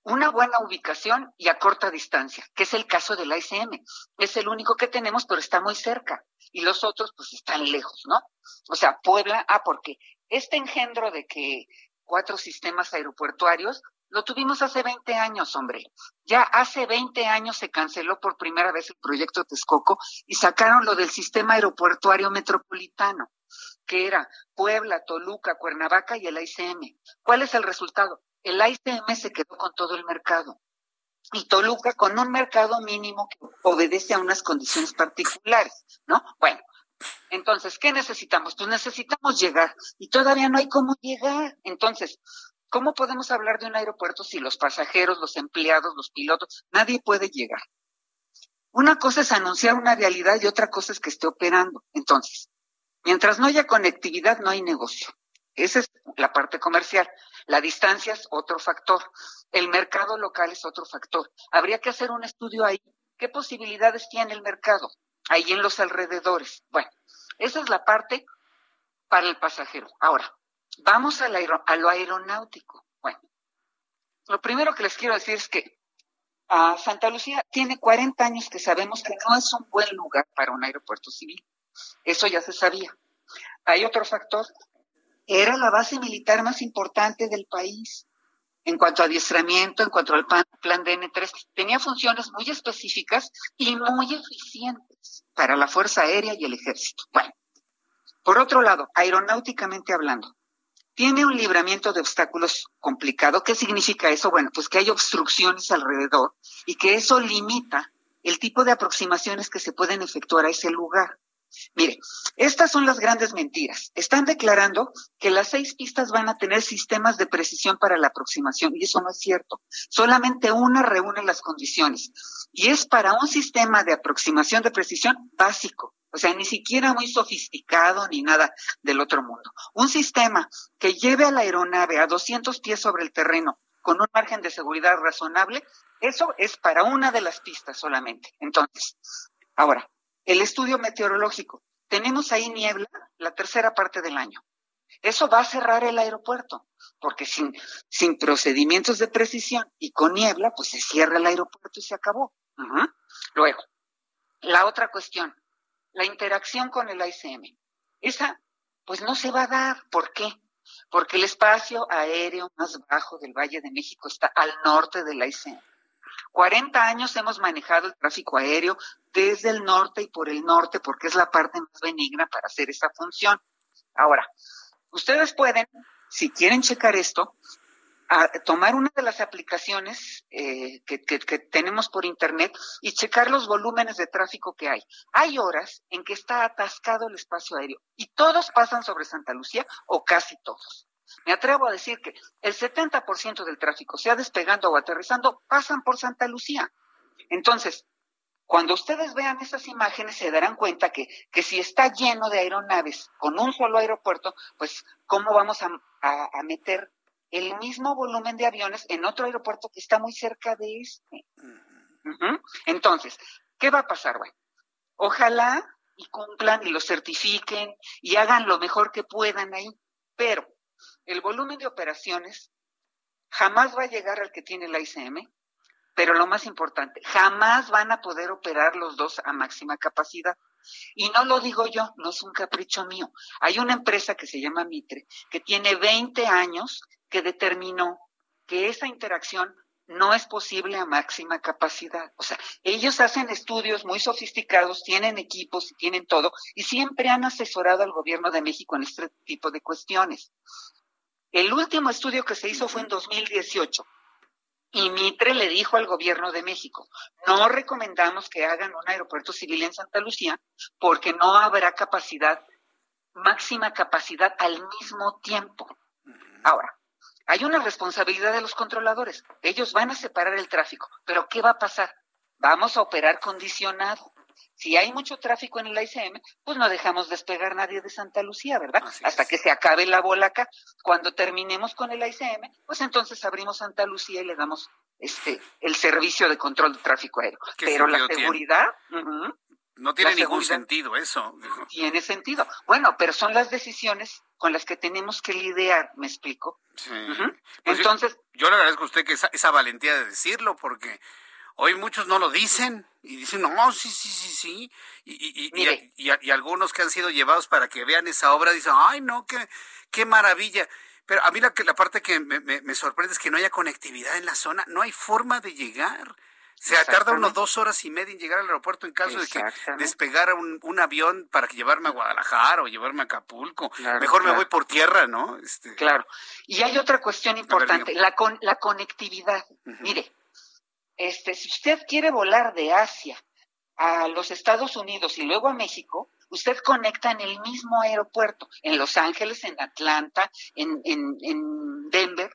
una buena ubicación y a corta distancia, que es el caso del ICM. Es el único que tenemos, pero está muy cerca. Y los otros, pues, están lejos, ¿no? O sea, Puebla, ah, porque este engendro de que cuatro sistemas aeroportuarios lo tuvimos hace 20 años, hombre. Ya hace 20 años se canceló por primera vez el proyecto Texcoco y sacaron lo del sistema aeroportuario metropolitano, que era Puebla, Toluca, Cuernavaca y el ICM. ¿Cuál es el resultado? el ICM se quedó con todo el mercado y Toluca con un mercado mínimo que obedece a unas condiciones particulares, ¿no? Bueno, entonces, ¿qué necesitamos? Pues necesitamos llegar y todavía no hay cómo llegar. Entonces, ¿cómo podemos hablar de un aeropuerto si los pasajeros, los empleados, los pilotos, nadie puede llegar? Una cosa es anunciar una realidad y otra cosa es que esté operando. Entonces, mientras no haya conectividad, no hay negocio. Esa es la parte comercial. La distancia es otro factor. El mercado local es otro factor. Habría que hacer un estudio ahí. ¿Qué posibilidades tiene el mercado? Ahí en los alrededores. Bueno, esa es la parte para el pasajero. Ahora, vamos a, lo aeronáutico. Bueno, lo primero que les quiero decir es que a Santa Lucía tiene 40 años que sabemos que no es un buen lugar para un aeropuerto civil. Eso ya se sabía. Hay otro factor, era la base militar más importante del país en cuanto a adiestramiento, en cuanto al plan, plan DN3. Tenía funciones muy específicas y muy eficientes para la Fuerza Aérea y el Ejército. Bueno, por otro lado, aeronáuticamente hablando, tiene un libramiento de obstáculos complicado. ¿Qué significa eso? Bueno, pues que hay obstrucciones alrededor y que eso limita el tipo de aproximaciones que se pueden efectuar a ese lugar. Mire, estas son las grandes mentiras. Están declarando que las seis pistas van a tener sistemas de precisión para la aproximación y eso no es cierto. Solamente una reúne las condiciones y es para un sistema de aproximación de precisión básico. O sea, ni siquiera muy sofisticado ni nada del otro mundo. Un sistema que lleve a la aeronave a 200 pies sobre el terreno con un margen de seguridad razonable, eso es para una de las pistas solamente. Entonces, ahora, el estudio meteorológico. Tenemos ahí niebla la tercera parte del año. Eso va a cerrar el aeropuerto, porque sin, sin procedimientos de precisión y con niebla, pues se cierra el aeropuerto y se acabó. Luego, la otra cuestión, la interacción con el ICM. Esa, pues no se va a dar. ¿Por qué? Porque el espacio aéreo más bajo del Valle de México está al norte del ICM. 40 años hemos manejado el tráfico aéreo desde el norte y por el norte porque es la parte más benigna para hacer esa función. Ahora, ustedes pueden, si quieren checar esto, tomar una de las aplicaciones eh, que, tenemos por internet y checar los volúmenes de tráfico que hay. Hay horas en que está atascado el espacio aéreo y todos pasan sobre Santa Lucía o casi todos. Me atrevo a decir que el 70% del tráfico, sea despegando o aterrizando, pasan por Santa Lucía. Entonces, cuando ustedes vean esas imágenes se darán cuenta que, que si está lleno de aeronaves con un solo aeropuerto, pues ¿cómo vamos a, meter el mismo volumen de aviones en otro aeropuerto que está muy cerca de este? Entonces, ¿qué va a pasar? Bueno, ojalá y cumplan y lo certifiquen y hagan lo mejor que puedan ahí, pero el volumen de operaciones jamás va a llegar al que tiene la ICM, pero lo más importante, jamás van a poder operar los dos a máxima capacidad. Y no lo digo yo, no es un capricho mío. Hay una empresa que se llama Mitre, que tiene 20 años que determinó que esa interacción no es posible a máxima capacidad. O sea, ellos hacen estudios muy sofisticados, tienen equipos y tienen todo, y siempre han asesorado al gobierno de México en este tipo de cuestiones. El último estudio que se hizo fue en 2018 y Mitre le dijo al gobierno de México, no recomendamos que hagan un aeropuerto civil en Santa Lucía porque no habrá capacidad, máxima capacidad al mismo tiempo. Ahora, hay una responsabilidad de los controladores. Ellos van a separar el tráfico, pero ¿qué va a pasar? Vamos a operar condicionado. Si hay mucho tráfico en el ICM, pues no dejamos despegar nadie de Santa Lucía, ¿verdad? Hasta que se acabe la bola acá. Cuando terminemos con el ICM, pues entonces abrimos Santa Lucía y le damos este el servicio de control de tráfico aéreo. Pero la seguridad, no tiene ningún sentido eso. Tiene sentido. Bueno, pero son las decisiones con las que tenemos que lidiar, ¿me explico? Sí. Pues Entonces. Yo, le agradezco a usted que esa, esa valentía de decirlo, porque hoy muchos no lo dicen y dicen, no, sí, sí, sí, sí. Y, y, y, algunos que han sido llevados para que vean esa obra dicen, ay, no, qué, qué maravilla. Pero a mí la, la parte que me, me sorprende es que no haya conectividad en la zona, no hay forma de llegar. Se tarda unos dos horas y media en llegar al aeropuerto en caso de que despegara un, un, avión para llevarme a Guadalajara o llevarme a Acapulco. Mejor me voy por tierra, ¿no? Este... Claro. Y hay otra cuestión importante, la, con, la conectividad. Mire, este, si usted quiere volar de Asia a los Estados Unidos y luego a México, usted conecta en el mismo aeropuerto, en Los Ángeles, en Atlanta, en, en, en Denver,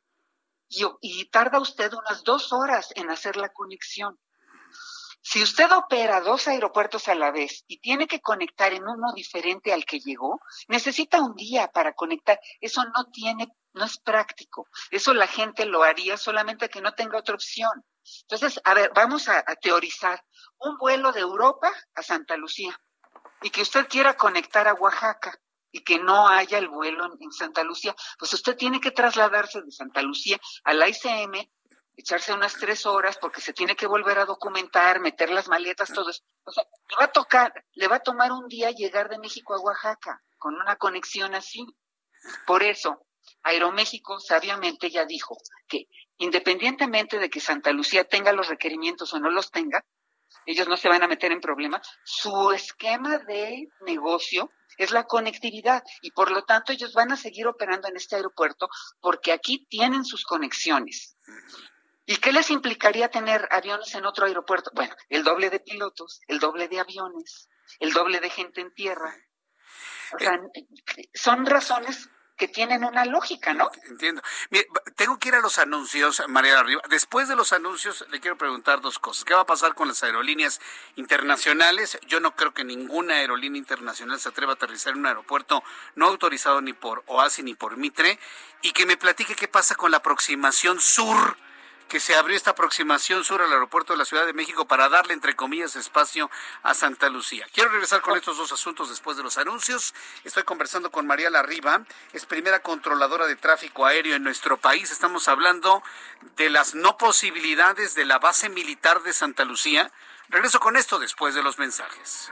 y, tarda usted unas dos horas en hacer la conexión. Si usted opera dos aeropuertos a la vez y tiene que conectar en uno diferente al que llegó, necesita un día para conectar. Eso no tiene, no es práctico. Eso la gente lo haría solamente que no tenga otra opción. Entonces, a ver, vamos a, teorizar un vuelo de Europa a Santa Lucía y que usted quiera conectar a Oaxaca y que no haya el vuelo en, Santa Lucía, pues usted tiene que trasladarse de Santa Lucía a la ICM, echarse unas tres horas porque se tiene que volver a documentar, meter las maletas, todo eso. O sea, le va a tocar, le va a tomar un día llegar de México a Oaxaca con una conexión así. Por eso, Aeroméxico sabiamente ya dijo que independientemente de que Santa Lucía tenga los requerimientos o no los tenga, ellos no se van a meter en problemas. Su esquema de negocio es la conectividad y por lo tanto ellos van a seguir operando en este aeropuerto porque aquí tienen sus conexiones. ¿Y qué les implicaría tener aviones en otro aeropuerto? Bueno, el doble de pilotos, el doble de aviones, el doble de gente en tierra. O sea, son razones que tienen una lógica, ¿no? Entiendo. Mire, tengo que ir a los anuncios, María Arriba. Después de los anuncios, le quiero preguntar dos cosas. ¿Qué va a pasar con las aerolíneas internacionales? Yo no creo que ninguna aerolínea internacional se atreva a aterrizar en un aeropuerto no autorizado ni por OASI ni por Mitre. Y que me platique qué pasa con la aproximación sur que se abrió esta aproximación sur al aeropuerto de la Ciudad de México para darle, entre comillas, espacio a Santa Lucía. Quiero regresar con estos dos asuntos después de los anuncios. Estoy conversando con María Larriba, es primera controladora de tráfico aéreo en nuestro país. Estamos hablando de las no posibilidades de la base militar de Santa Lucía. Regreso con esto después de los mensajes.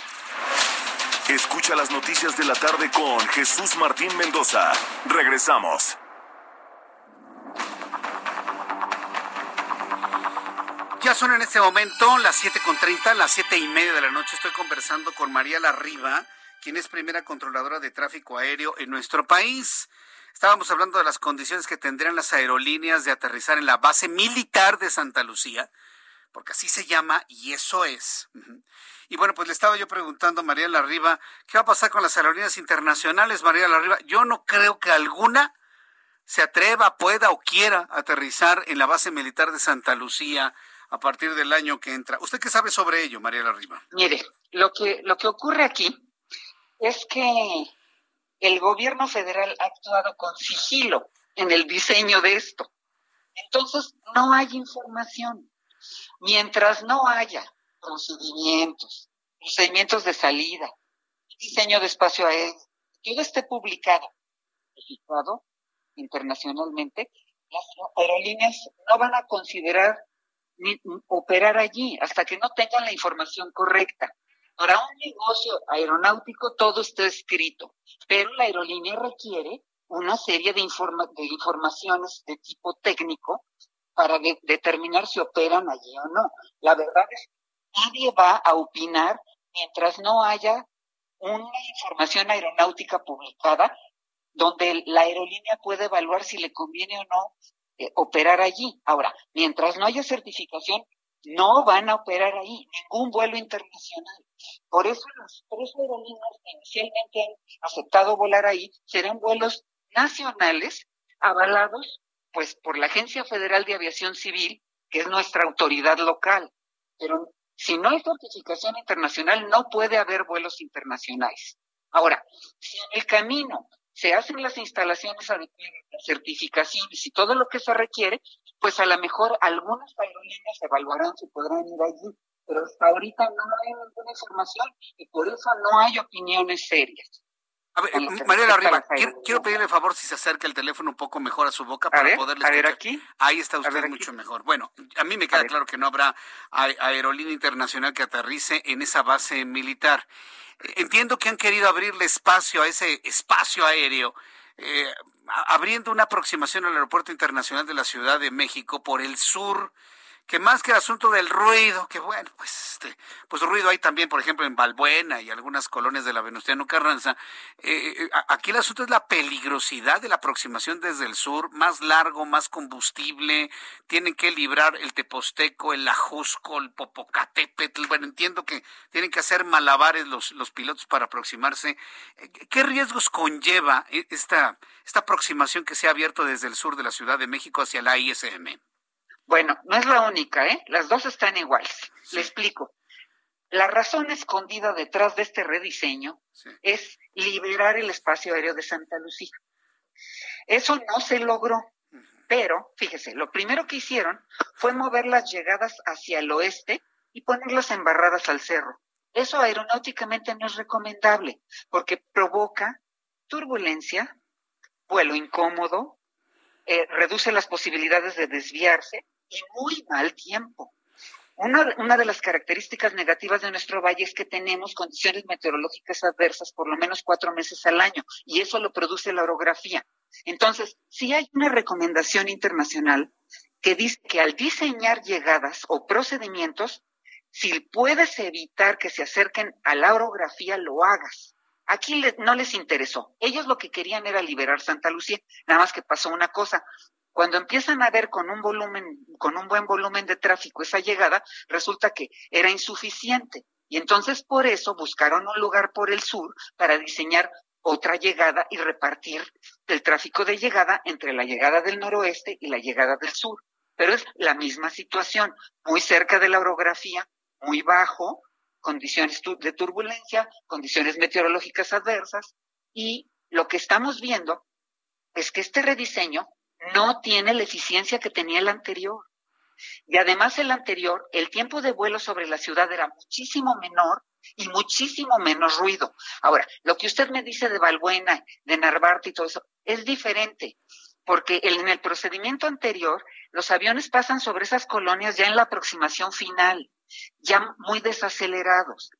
Escucha las noticias de la tarde con Jesús Martín Mendoza. Regresamos. Ya son en este momento las 7.30, las siete y media de la noche. Estoy conversando con María Larriba, quien es primera controladora de tráfico aéreo en nuestro país. Estábamos hablando de las condiciones que tendrían las aerolíneas de aterrizar en la base militar de Santa Lucía, porque así se llama y eso es. Y bueno, pues le estaba yo preguntando a María Larriba, ¿qué va a pasar con las aerolíneas internacionales, María Larriba? Yo no creo que alguna se atreva, pueda o quiera aterrizar en la base militar de Santa Lucía a partir del año que entra. ¿Usted qué sabe sobre ello, María Larriba? Mire, lo que, lo que ocurre aquí es que el gobierno federal ha actuado con sigilo en el diseño de esto. Entonces, no hay información. Mientras no haya procedimientos, procedimientos de salida, diseño de espacio aéreo, todo esté publicado, registrado internacionalmente, las aerolíneas no van a considerar ni operar allí hasta que no tengan la información correcta. Para un negocio aeronáutico todo está escrito, pero la aerolínea requiere una serie de, de informaciones de tipo técnico para determinar si operan allí o no. La verdad es que nadie va a opinar mientras no haya una información aeronáutica publicada donde la aerolínea puede evaluar si le conviene o no eh, operar allí. Ahora, mientras no haya certificación, no van a operar ahí, ningún vuelo internacional. Por eso las tres aerolíneas que inicialmente han aceptado volar ahí serán vuelos nacionales avalados pues por la Agencia Federal de Aviación Civil, que es nuestra autoridad local. Pero si no hay certificación internacional, no puede haber vuelos internacionales. Ahora, si en el camino se hacen las instalaciones adecuadas, las certificaciones y todo lo que se requiere, pues a lo mejor algunas aerolíneas evaluarán si podrán ir allí, pero hasta ahorita no hay ninguna información y por eso no hay opiniones serias. A ver, María Arriba, quiero, pedirle favor si se acerca el teléfono un poco mejor a su boca para poderle escuchar. A ver aquí. Ahí está usted mucho mejor. Bueno, a mí me queda claro que no habrá aerolínea internacional que aterrice en esa base militar. Entiendo que han querido abrirle espacio a ese espacio aéreo, eh, abriendo una aproximación al Aeropuerto Internacional de la Ciudad de México por el sur que más que el asunto del ruido, que bueno, pues este, pues ruido hay también, por ejemplo, en Balbuena y algunas colonias de la Venustiano Carranza. Eh, eh, aquí el asunto es la peligrosidad de la aproximación desde el sur, más largo, más combustible, tienen que librar el Teposteco, el Ajusco, el Popocatépetl. Bueno, entiendo que tienen que hacer malabares los, los pilotos para aproximarse. Eh, ¿Qué riesgos conlleva esta, esta aproximación que se ha abierto desde el sur de la Ciudad de México hacia la ISM? Bueno, no es la única, ¿eh? Las dos están iguales. Le explico. La razón escondida detrás de este rediseño es liberar el espacio aéreo de Santa Lucía. Eso no se logró, pero fíjese, lo primero que hicieron fue mover las llegadas hacia el oeste y ponerlas embarradas al cerro. Eso aeronáuticamente no es recomendable porque provoca turbulencia, vuelo incómodo, eh, reduce las posibilidades de desviarse y muy mal tiempo. Una, una, de las características negativas de nuestro valle es que tenemos condiciones meteorológicas adversas por lo menos cuatro meses al año y eso lo produce la orografía. Entonces, si hay una recomendación internacional que dice que al diseñar llegadas o procedimientos, si puedes evitar que se acerquen a la orografía, lo hagas. Aquí no les interesó. Ellos lo que querían era liberar Santa Lucía. Nada más que pasó una cosa. Cuando empiezan a ver con un volumen, con un buen volumen de tráfico esa llegada, resulta que era insuficiente. Y entonces por eso buscaron un lugar por el sur para diseñar otra llegada y repartir el tráfico de llegada entre la llegada del noroeste y la llegada del sur. Pero es la misma situación, muy cerca de la orografía, muy bajo, condiciones de turbulencia, condiciones meteorológicas adversas y lo que estamos viendo es que este rediseño no tiene la eficiencia que tenía el anterior. Y además el anterior, el tiempo de vuelo sobre la ciudad era muchísimo menor y muchísimo menos ruido. Ahora, lo que usted me dice de Balbuena, de Narvarte y todo eso, es diferente, porque en el procedimiento anterior, los aviones pasan sobre esas colonias ya en la aproximación final ya muy desacelerados.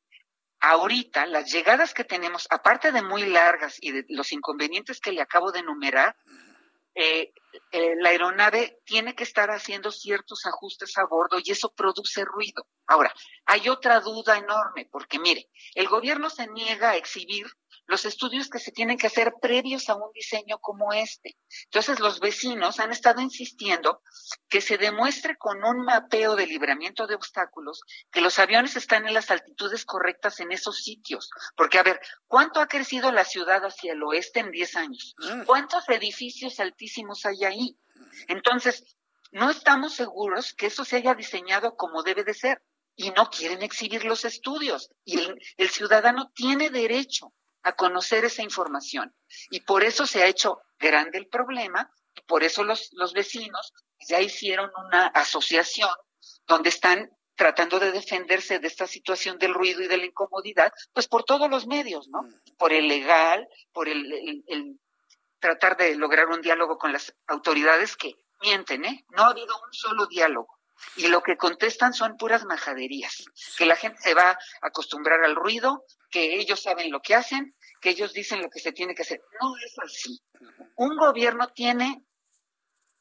Ahorita las llegadas que tenemos, aparte de muy largas y de los inconvenientes que le acabo de enumerar, eh, eh, la aeronave tiene que estar haciendo ciertos ajustes a bordo y eso produce ruido. Ahora, hay otra duda enorme, porque mire, el gobierno se niega a exhibir los estudios que se tienen que hacer previos a un diseño como este. Entonces, los vecinos han estado insistiendo que se demuestre con un mapeo de libramiento de obstáculos que los aviones están en las altitudes correctas en esos sitios. Porque, a ver, ¿cuánto ha crecido la ciudad hacia el oeste en 10 años? Mm. ¿Cuántos edificios altísimos hay ahí? Entonces, no estamos seguros que eso se haya diseñado como debe de ser y no quieren exhibir los estudios. Y el ciudadano tiene derecho a conocer esa información. Y por eso se ha hecho grande el problema, y por eso los, los vecinos ya hicieron una asociación donde están tratando de defenderse de esta situación del ruido y de la incomodidad, pues por todos los medios, ¿no? Por el legal, por el, el tratar de lograr un diálogo con las autoridades que mienten, ¿eh? No ha habido un solo diálogo y lo que contestan son puras majaderías, que la gente se va a acostumbrar al ruido, que ellos saben lo que hacen, que ellos dicen lo que se tiene que hacer. No es así. Un gobierno tiene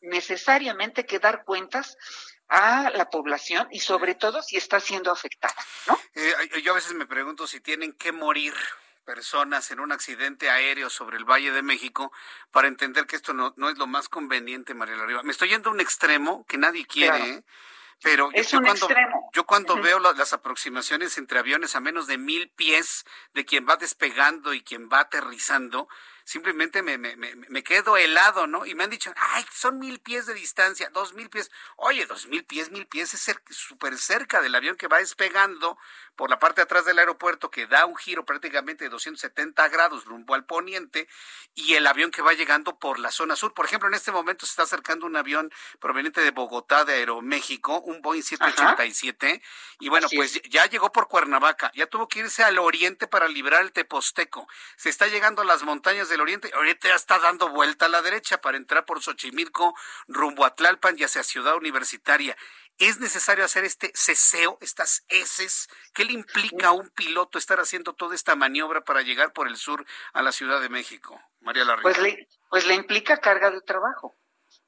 necesariamente que dar cuentas a la población y sobre todo si está siendo afectada, ¿no? Eh, yo a veces me pregunto si tienen que morir personas en un accidente aéreo sobre el Valle de México para entender que esto no, no es lo más conveniente, María Larriba. Me estoy yendo a un extremo que nadie quiere, ¿eh? Pero yo, cuando, yo cuando veo las aproximaciones entre aviones a menos de mil pies de quien va despegando y quien va aterrizando, simplemente me, me, me, quedo helado, ¿no? Y me han dicho, ay, son mil pies de distancia, dos mil pies. Oye, dos mil pies, mil pies es súper cerca del avión que va despegando por la parte de atrás del aeropuerto que da un giro prácticamente de 270 grados rumbo al poniente y el avión que va llegando por la zona sur. Por ejemplo, en este momento se está acercando un avión proveniente de Bogotá, de Aeroméxico, un Boeing 787, y bueno, pues ya llegó por Cuernavaca, ya tuvo que irse al oriente para librar el Teposteco. Se está llegando a las montañas del oriente, ahorita ya está dando vuelta a la derecha para entrar por Xochimilco, rumbo a Tlalpan y hacia Ciudad Universitaria. ¿Es necesario hacer este ceseo, estas heces? ¿Qué le implica a un piloto estar haciendo toda esta maniobra para llegar por el sur a la Ciudad de México? María Larriba. Pues le, pues le implica carga de trabajo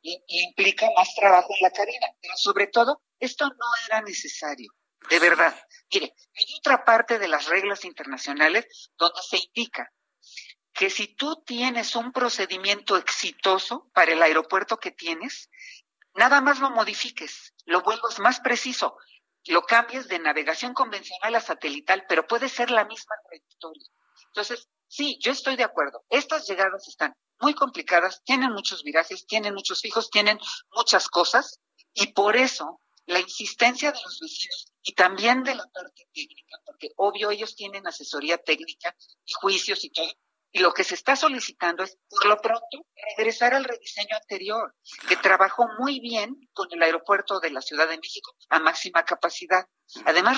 y, implica más trabajo en la cabina, pero sobre todo, esto no era necesario. De verdad. Mire, hay otra parte de las reglas internacionales donde se indica que si tú tienes un procedimiento exitoso para el aeropuerto que tienes, nada más lo modifiques, lo vuelvas más preciso, lo cambies de navegación convencional a satelital, pero puede ser la misma trayectoria. Entonces, sí, yo estoy de acuerdo. Estas llegadas están muy complicadas, tienen muchos virajes, tienen muchos fijos, tienen muchas cosas, y por eso la insistencia de los vecinos y también de la parte técnica, porque obvio ellos tienen asesoría técnica y juicios y todo, y lo que se está solicitando es, por lo pronto, regresar al rediseño anterior, que trabajó muy bien con el aeropuerto de la Ciudad de México a máxima capacidad. Además,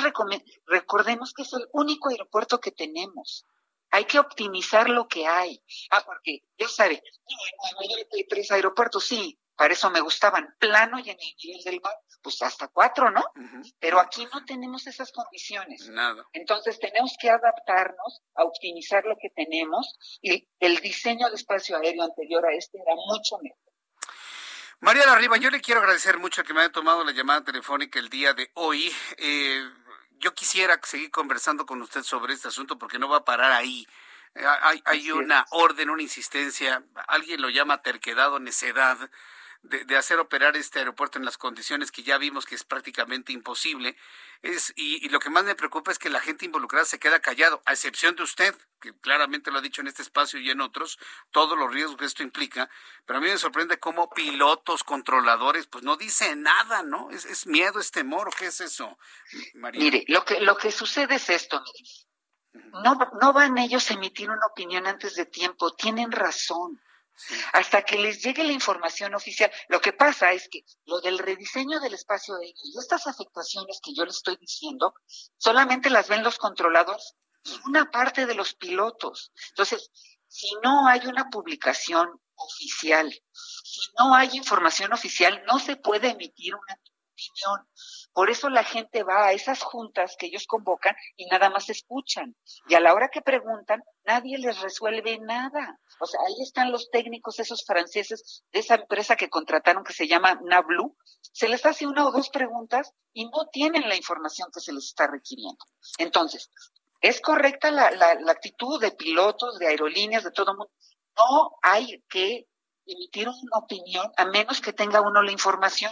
recordemos que es el único aeropuerto que tenemos. Hay que optimizar lo que hay. Ah, porque ya sabe, hay tres aeropuertos, sí, para eso me gustaban, plano y en el nivel del mar, pues hasta cuatro, ¿no? Pero aquí no tenemos esas condiciones. Nada. Entonces tenemos que adaptarnos a optimizar lo que tenemos y el diseño de espacio aéreo anterior a este era mucho mejor. María Larriba, yo le quiero agradecer mucho que me haya tomado la llamada telefónica el día de hoy. Eh, yo quisiera seguir conversando con usted sobre este asunto porque no va a parar ahí. Eh, hay, hay una orden, una insistencia, alguien lo llama terquedad o necedad de, hacer operar este aeropuerto en las condiciones que ya vimos que es prácticamente imposible. Es, y, lo que más me preocupa es que la gente involucrada se queda callado, a excepción de usted, que claramente lo ha dicho en este espacio y en otros, todos los riesgos que esto implica. Pero a mí me sorprende cómo pilotos, controladores, pues no dicen nada, ¿no? ¿Es, miedo, es temor o qué es eso, María? Mire, lo que, lo que sucede es esto, No, no van ellos a emitir una opinión antes de tiempo, tienen razón hasta que les llegue la información oficial. Lo que pasa es que lo del rediseño del espacio aéreo y estas afectaciones que yo les estoy diciendo, solamente las ven los controladores y una parte de los pilotos. Entonces, si no hay una publicación oficial, si no hay información oficial, no se puede emitir una opinión. Por eso la gente va a esas juntas que ellos convocan y nada más escuchan. Y a la hora que preguntan, nadie les resuelve nada. O sea, ahí están los técnicos, esos franceses de esa empresa que contrataron que se llama Nablu. Se les hace una o dos preguntas y no tienen la información que se les está requiriendo. Entonces, ¿es correcta la, actitud de pilotos, de aerolíneas, de todo el mundo? No hay que emitir una opinión a menos que tenga uno la información.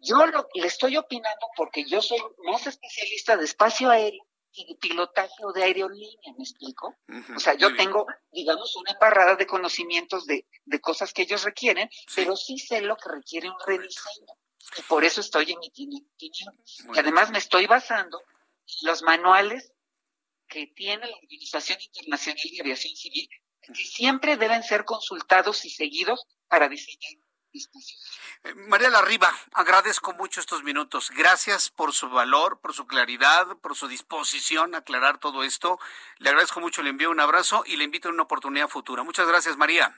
Yo lo, le estoy opinando porque yo soy más especialista de espacio aéreo y de pilotaje o de aerolínea, ¿me explico? o sea, yo tengo, digamos, una embarrada de conocimientos de, de cosas que ellos requieren, pero sí sé lo que requiere un rediseño. Y por eso estoy emitiendo opinión. Y además me estoy basando en los manuales que tiene la Organización Internacional de Aviación Civil, que siempre deben ser consultados y seguidos para diseñar eh, María Larriba, agradezco mucho estos minutos. Gracias por su valor, por su claridad, por su disposición a aclarar todo esto. Le agradezco mucho, le envío un abrazo y le invito a una oportunidad futura. Muchas gracias, María.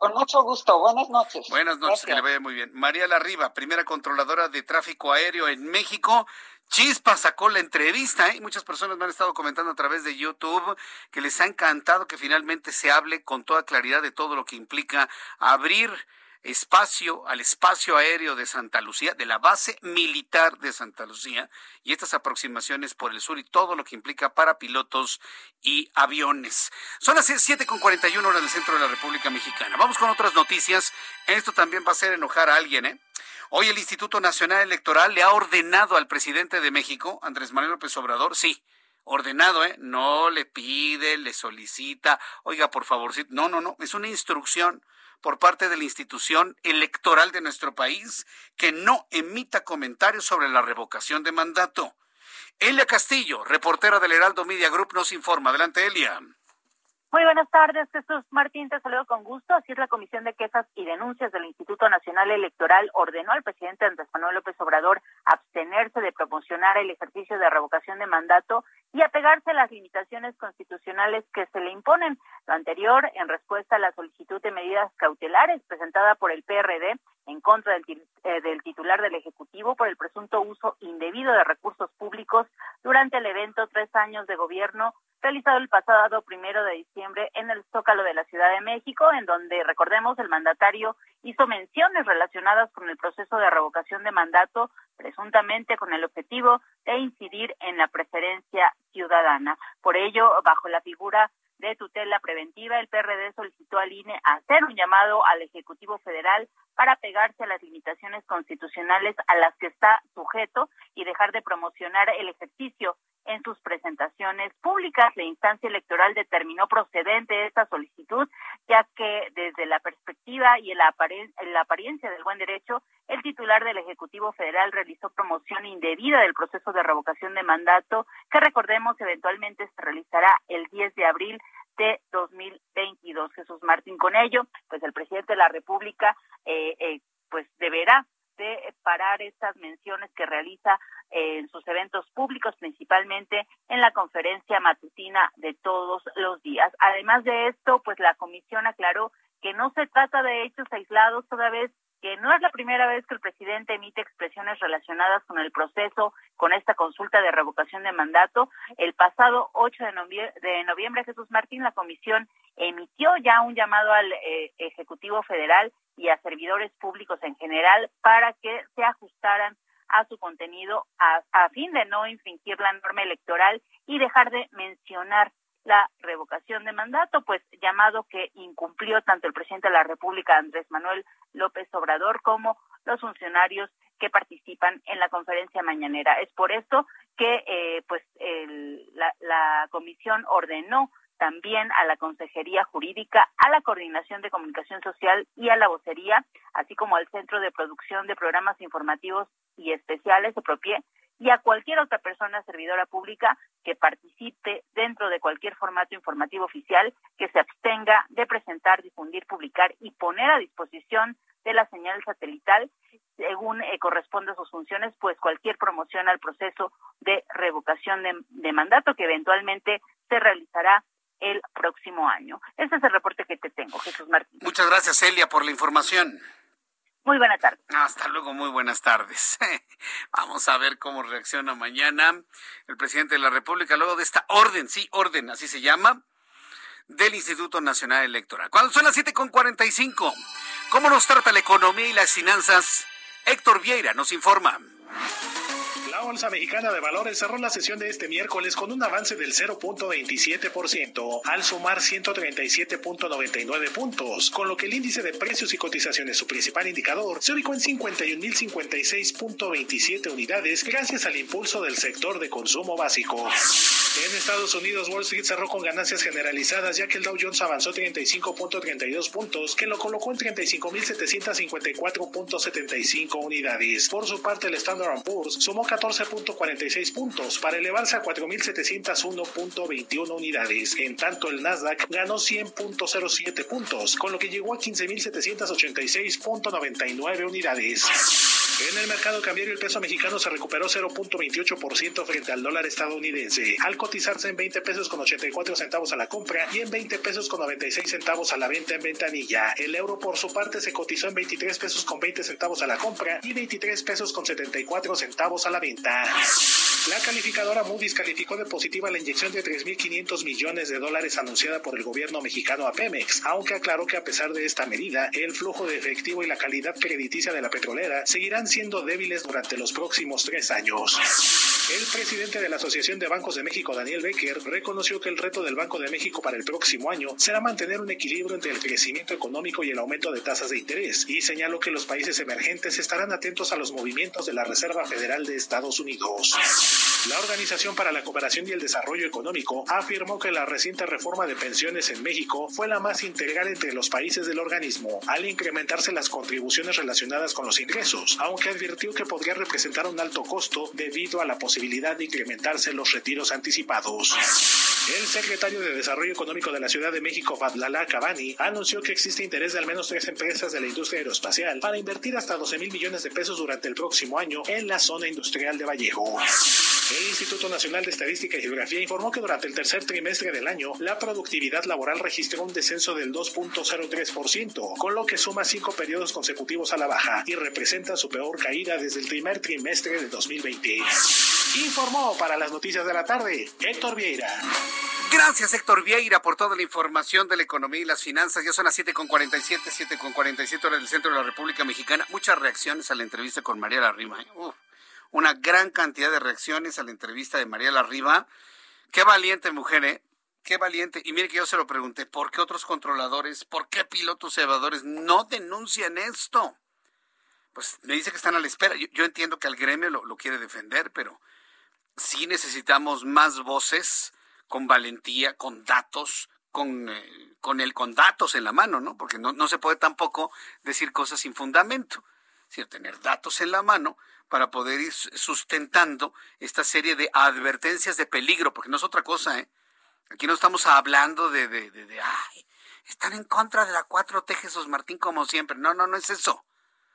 Con mucho gusto. Buenas noches. Buenas noches, que le vaya muy bien. María Larriba, primera controladora de tráfico aéreo en México. Chispa sacó la entrevista, ¿eh? Muchas personas me han estado comentando a través de YouTube que les ha encantado que finalmente se hable con toda claridad de todo lo que implica abrir espacio al espacio aéreo de Santa Lucía, de la base militar de Santa Lucía, y estas aproximaciones por el sur y todo lo que implica para pilotos y aviones. Son las 7 con 41 horas del centro de la República Mexicana. Vamos con otras noticias. Esto también va a hacer enojar a alguien, ¿eh? Hoy el Instituto Nacional Electoral le ha ordenado al presidente de México, Andrés Manuel López Obrador, sí, ordenado, ¿eh? No le pide, le solicita, oiga, por favor, no, no, no, es una instrucción por parte de la institución electoral de nuestro país que no emita comentarios sobre la revocación de mandato. Elia Castillo, reportera del Heraldo Media Group, nos informa. Adelante, Elia. Muy buenas tardes, Jesús Martín, te saludo con gusto. Así es, la Comisión de Quejas y Denuncias del Instituto Nacional Electoral ordenó al presidente Andrés Manuel López Obrador abstenerse de promocionar el ejercicio de revocación de mandato y apegarse a las limitaciones constitucionales que se le imponen. Lo anterior en respuesta a la solicitud de medidas cautelares presentada por el PRD en contra del, eh, del, titular del Ejecutivo por el presunto uso indebido de recursos públicos durante el evento Tres años de gobierno realizado el pasado primero de diciembre en el Zócalo de la Ciudad de México, en donde, recordemos, el mandatario hizo menciones relacionadas con el proceso de revocación de mandato, presuntamente con el objetivo de incidir en la preferencia ciudadana. Por ello, bajo la figura de tutela preventiva, el PRD solicitó al INE hacer un llamado al Ejecutivo Federal para pegarse a las limitaciones constitucionales a las que está sujeto y dejar de promocionar el ejercicio en sus presentaciones públicas. La instancia electoral determinó procedente esta solicitud, ya que desde la perspectiva y la, la apariencia del buen derecho, el titular del Ejecutivo Federal realizó promoción indebida del proceso de revocación de mandato, que recordemos eventualmente se realizará el 10 de abril de 2022. Jesús Martín, con ello, pues el presidente de la República, eh, eh, pues deberá de parar estas menciones que realiza eh, en sus eventos públicos, principalmente en la conferencia matutina de todos los días. Además de esto, pues la comisión aclaró que no se trata de hechos aislados toda vez que no es la primera vez que el presidente emite expresiones relacionadas con el proceso, con esta consulta de revocación de mandato. El pasado 8 de noviembre, de noviembre Jesús Martín, la comisión emitió ya un llamado al eh, Ejecutivo Federal y a servidores públicos en general para que se ajustaran a su contenido a, a fin de no infringir la norma electoral y dejar de mencionar la revocación de mandato, pues llamado que incumplió tanto el presidente de la República, Andrés Manuel López Obrador, como los funcionarios que participan en la conferencia mañanera. Es por esto que eh, pues el, la, la comisión ordenó también a la Consejería Jurídica, a la Coordinación de Comunicación Social y a la Vocería, así como al Centro de Producción de Programas Informativos y Especiales de PROPIE, y a cualquier otra persona servidora pública que participe dentro de cualquier formato informativo oficial que se abstenga de presentar, difundir, publicar y poner a disposición de la señal satelital según eh, corresponde a sus funciones, pues cualquier promoción al proceso de revocación de, de mandato que eventualmente se realizará el próximo año. Ese es el reporte que te tengo, Jesús Martín. Muchas gracias, Elia, por la información. Muy buenas tardes. Hasta luego, muy buenas tardes. Vamos a ver cómo reacciona mañana el presidente de la República luego de esta orden, sí, orden, así se llama, del Instituto Nacional Electoral. Cuando son las 7.45, ¿cómo nos trata la economía y las finanzas? Héctor Vieira nos informa. Bolsa Mexicana de Valores cerró la sesión de este miércoles con un avance del 0.27% al sumar 137.99 puntos, con lo que el índice de precios y cotizaciones, su principal indicador, se ubicó en 51.056.27 unidades gracias al impulso del sector de consumo básico. En Estados Unidos, Wall Street cerró con ganancias generalizadas ya que el Dow Jones avanzó 35.32 puntos, que lo colocó en 35.754.75 unidades. Por su parte, el Standard Poor's sumó 14.46 puntos para elevarse a 4.701.21 unidades. En tanto, el Nasdaq ganó 100.07 puntos, con lo que llegó a 15.786.99 unidades. En el mercado cambiario el peso mexicano se recuperó 0.28% frente al dólar estadounidense, al cotizarse en 20 pesos con 84 centavos a la compra y en 20 pesos con 96 centavos a la venta en ventanilla. El euro por su parte se cotizó en 23 pesos con 20 centavos a la compra y 23 pesos con 74 centavos a la venta. La calificadora Moody's calificó de positiva la inyección de 3.500 millones de dólares anunciada por el gobierno mexicano a Pemex, aunque aclaró que a pesar de esta medida, el flujo de efectivo y la calidad crediticia de la petrolera seguirán siendo débiles durante los próximos tres años. El presidente de la Asociación de Bancos de México, Daniel Becker, reconoció que el reto del Banco de México para el próximo año será mantener un equilibrio entre el crecimiento económico y el aumento de tasas de interés, y señaló que los países emergentes estarán atentos a los movimientos de la Reserva Federal de Estados Unidos. La Organización para la Cooperación y el Desarrollo Económico afirmó que la reciente reforma de pensiones en México fue la más integral entre los países del organismo, al incrementarse las contribuciones relacionadas con los ingresos, aunque advirtió que podría representar un alto costo debido a la posibilidad de incrementarse los retiros anticipados. El secretario de Desarrollo Económico de la Ciudad de México, Fadlala Cabani, anunció que existe interés de al menos tres empresas de la industria aeroespacial para invertir hasta 12 mil millones de pesos durante el próximo año en la zona industrial de Vallejo. El Instituto Nacional de Estadística y Geografía informó que durante el tercer trimestre del año, la productividad laboral registró un descenso del 2.03%, con lo que suma cinco periodos consecutivos a la baja y representa su peor caída desde el primer trimestre de 2020. Informó para las noticias de la tarde Héctor Vieira. Gracias, Héctor Vieira, por toda la información de la economía y las finanzas. Ya son las 7.47, 7.47 horas del centro de la República Mexicana. Muchas reacciones a la entrevista con María Larrima. ¿eh? Una gran cantidad de reacciones a la entrevista de María Larriba. Qué valiente mujer, ¿eh? Qué valiente. Y mire que yo se lo pregunté, ¿por qué otros controladores, por qué pilotos evadores no denuncian esto? Pues me dice que están a la espera. Yo, entiendo que al gremio lo, quiere defender, pero sí necesitamos más voces con valentía, con datos, con, eh, con, el, con datos en la mano, ¿no? Porque no, no se puede tampoco decir cosas sin fundamento. Decir, tener datos en la mano para poder ir sustentando esta serie de advertencias de peligro, porque no es otra cosa, ¿eh? Aquí no estamos hablando de, de, de, ay, están en contra de la 4T Jesús Martín como siempre. No, no, no es eso.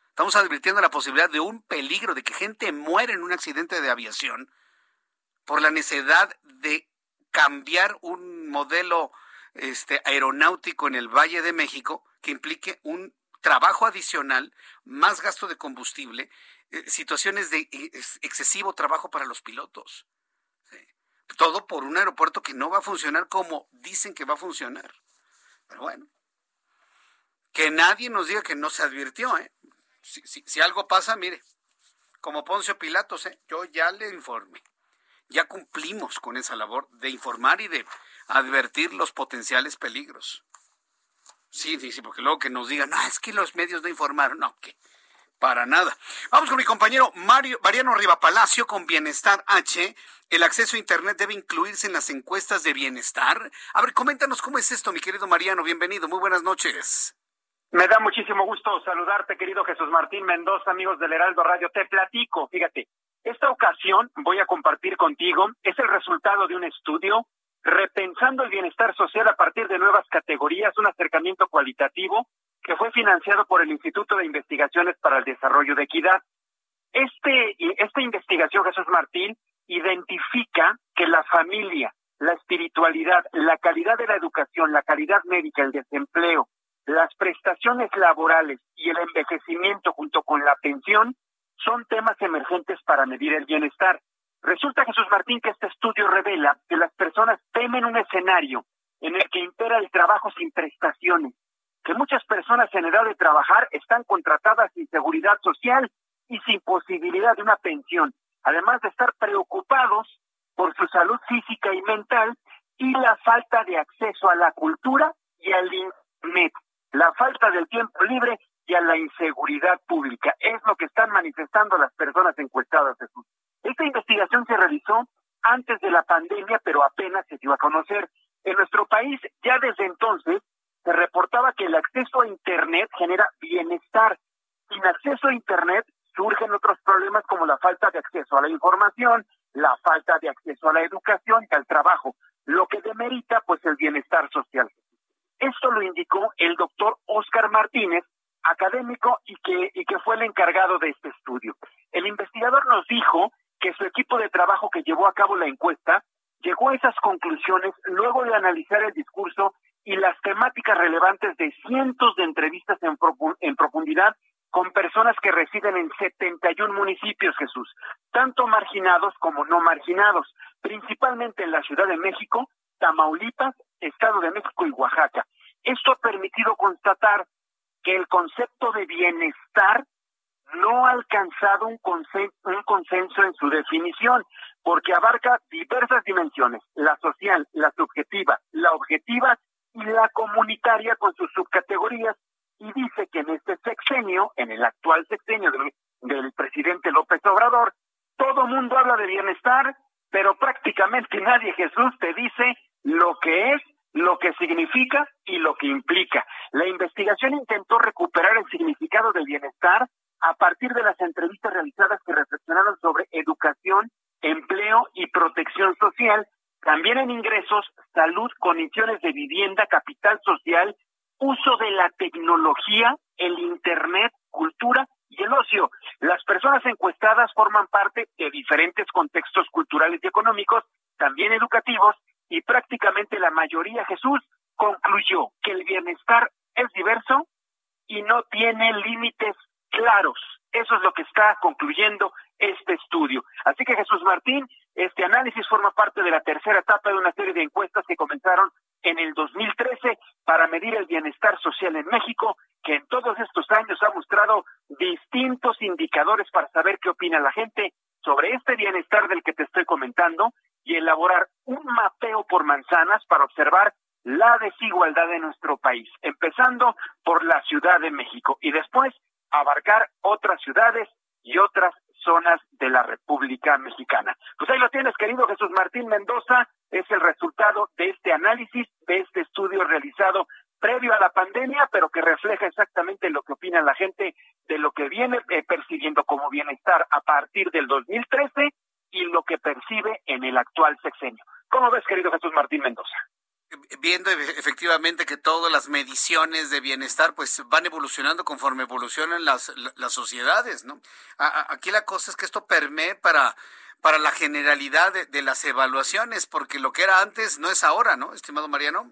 Estamos advirtiendo la posibilidad de un peligro, de que gente muere en un accidente de aviación por la necesidad de cambiar un modelo este, aeronáutico en el Valle de México que implique un trabajo adicional, más gasto de combustible situaciones de eh, excesivo trabajo para los pilotos. Todo por un aeropuerto que no va a funcionar como dicen que va a funcionar. Pero bueno, que nadie nos diga que no se advirtió. ¿eh? Si, algo pasa, mire, como Poncio Pilatos, ¿eh? yo ya le informé. Ya cumplimos con esa labor de informar y de advertir los potenciales peligros. Sí, sí, sí, porque luego que nos digan, no, es que los medios no informaron. No, que para nada. Vamos con mi compañero Mario, Mariano Palacio con Bienestar H. El acceso a Internet debe incluirse en las encuestas de bienestar. A ver, coméntanos cómo es esto, mi querido Mariano. Bienvenido, muy buenas noches. Me da muchísimo gusto saludarte, querido Jesús Martín Mendoza, amigos del Heraldo Radio. Te platico, fíjate, esta ocasión voy a compartir contigo, es el resultado de un estudio repensando el bienestar social a partir de nuevas categorías, un acercamiento cualitativo que fue financiado por el Instituto de Investigaciones para el Desarrollo de Equidad. Este, esta investigación, Jesús Martín, identifica que la familia, la espiritualidad, la calidad de la educación, la calidad médica, el desempleo, las prestaciones laborales y el envejecimiento junto con la pensión son temas emergentes para medir el bienestar. Resulta, Jesús Martín, que este estudio revela que las personas temen un escenario en el que impera el trabajo sin prestaciones, que muchas personas en edad de trabajar están contratadas sin seguridad social y sin posibilidad de una pensión, además de estar preocupados por su salud física y mental y la falta de acceso a la cultura y al Internet, la falta del tiempo libre y a la inseguridad pública. Es lo que están manifestando las personas encuestadas, Jesús. Esta investigación se realizó antes de la pandemia, pero apenas se dio a conocer. En nuestro país, ya desde entonces, se reportaba que el acceso a Internet genera bienestar. Sin acceso a Internet surgen otros problemas como la falta de acceso a la información, la falta de acceso a la educación y al trabajo, lo que demerita pues el bienestar social. Esto lo indicó el doctor Oscar Martínez, académico y que, y que fue el encargado de este estudio. El investigador nos dijo que su equipo de trabajo que llevó a cabo la encuesta llegó a esas conclusiones luego de analizar el discurso y las temáticas relevantes de cientos de entrevistas en, en profundidad con personas que residen en 71 municipios, Jesús, tanto marginados como no marginados, principalmente en la Ciudad de México, Tamaulipas, Estado de México y Oaxaca. Esto ha permitido constatar que el concepto de bienestar no ha alcanzado un, consenso en su definición, porque abarca diversas dimensiones, la social, la subjetiva, la objetiva y la comunitaria con sus subcategorías, y dice que en este sexenio, en el actual sexenio del, del presidente López Obrador, todo mundo habla de bienestar, pero prácticamente nadie, Jesús, te dice lo que es, lo que significa y lo que implica. La investigación intentó recuperar el significado del bienestar a partir de las entrevistas realizadas que reflexionaron sobre educación, empleo y protección social, también en ingresos, salud, condiciones de vivienda, capital social, uso de la tecnología, el Internet, cultura y el ocio. Las personas encuestadas forman parte de diferentes contextos culturales y económicos, también educativos, y prácticamente la mayoría, Jesús, concluyó que el bienestar es diverso y no tiene límites claros. Eso es lo que está concluyendo este estudio. Así que Jesús Martín, este análisis forma parte de la tercera etapa de una serie de encuestas que comenzaron en el 2013 para medir el bienestar social en México, que en todos estos años ha mostrado distintos indicadores para saber qué opina la gente sobre este bienestar del que te estoy comentando y elaborar un mapeo por manzanas para observar la desigualdad de nuestro país, empezando por la Ciudad de México y después abarcar otras ciudades y otras zonas de la República Mexicana. Pues ahí lo tienes, querido Jesús Martín Mendoza, es el resultado de este análisis, de este estudio realizado previo a la pandemia, pero que refleja exactamente lo que opina la gente de lo que viene eh, percibiendo como bienestar a partir del 2013 y lo que percibe en el actual sexenio. ¿Cómo ves, querido Jesús Martín Mendoza? Viendo efectivamente que todas las mediciones de bienestar pues van evolucionando conforme evolucionan las, las sociedades, ¿no? aquí la cosa es que esto permee para, para la generalidad de, de, las evaluaciones, porque lo que era antes no es ahora, ¿no, estimado Mariano?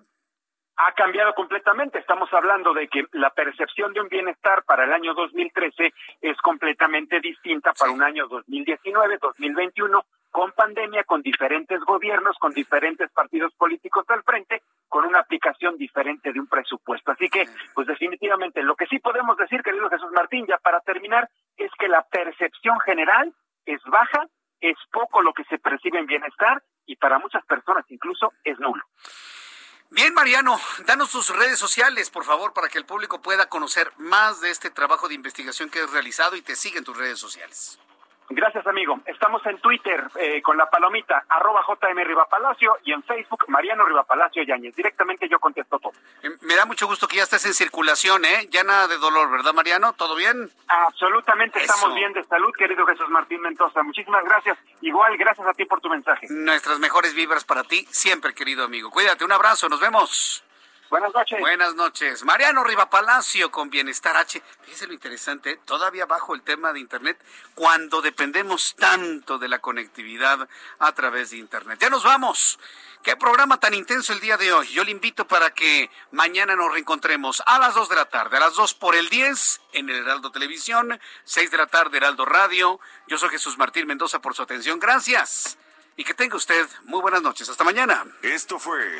ha cambiado completamente. Estamos hablando de que la percepción de un bienestar para el año 2013 es completamente distinta para un año 2019, 2021, con pandemia, con diferentes gobiernos, con diferentes partidos políticos al frente, con una aplicación diferente de un presupuesto. Así que, pues definitivamente, lo que sí podemos decir, querido Jesús Martín, ya para terminar, es que la percepción general es baja, es poco lo que se percibe en bienestar y para muchas personas incluso es nulo. Bien, Mariano, danos tus redes sociales, por favor, para que el público pueda conocer más de este trabajo de investigación que has realizado y te siga en tus redes sociales. Gracias, amigo. Estamos en Twitter eh, con la palomita arroba JM Rivapalacio y en Facebook Mariano Rivapalacio Yáñez. Directamente yo contesto todo. Eh, me da mucho gusto que ya estés en circulación, ¿eh? Ya nada de dolor, ¿verdad, Mariano? ¿Todo bien? Absolutamente estamos bien de salud, querido Jesús Martín Mendoza. Muchísimas gracias. Igual, gracias a ti por tu mensaje. Nuestras mejores vibras para ti siempre, querido amigo. Cuídate, un abrazo, nos vemos. Buenas noches. Buenas noches. Mariano Riva Palacio con Bienestar H. Fíjese lo interesante, todavía bajo el tema de Internet, cuando dependemos tanto de la conectividad a través de Internet. Ya nos vamos. Qué programa tan intenso el día de hoy. Yo le invito para que mañana nos reencontremos a las 2 de la tarde, a las 2 por el 10 en el Heraldo Televisión, 6 de la tarde Heraldo Radio. Yo soy Jesús Martín Mendoza por su atención. Gracias. Y que tenga usted muy buenas noches. Hasta mañana. Esto fue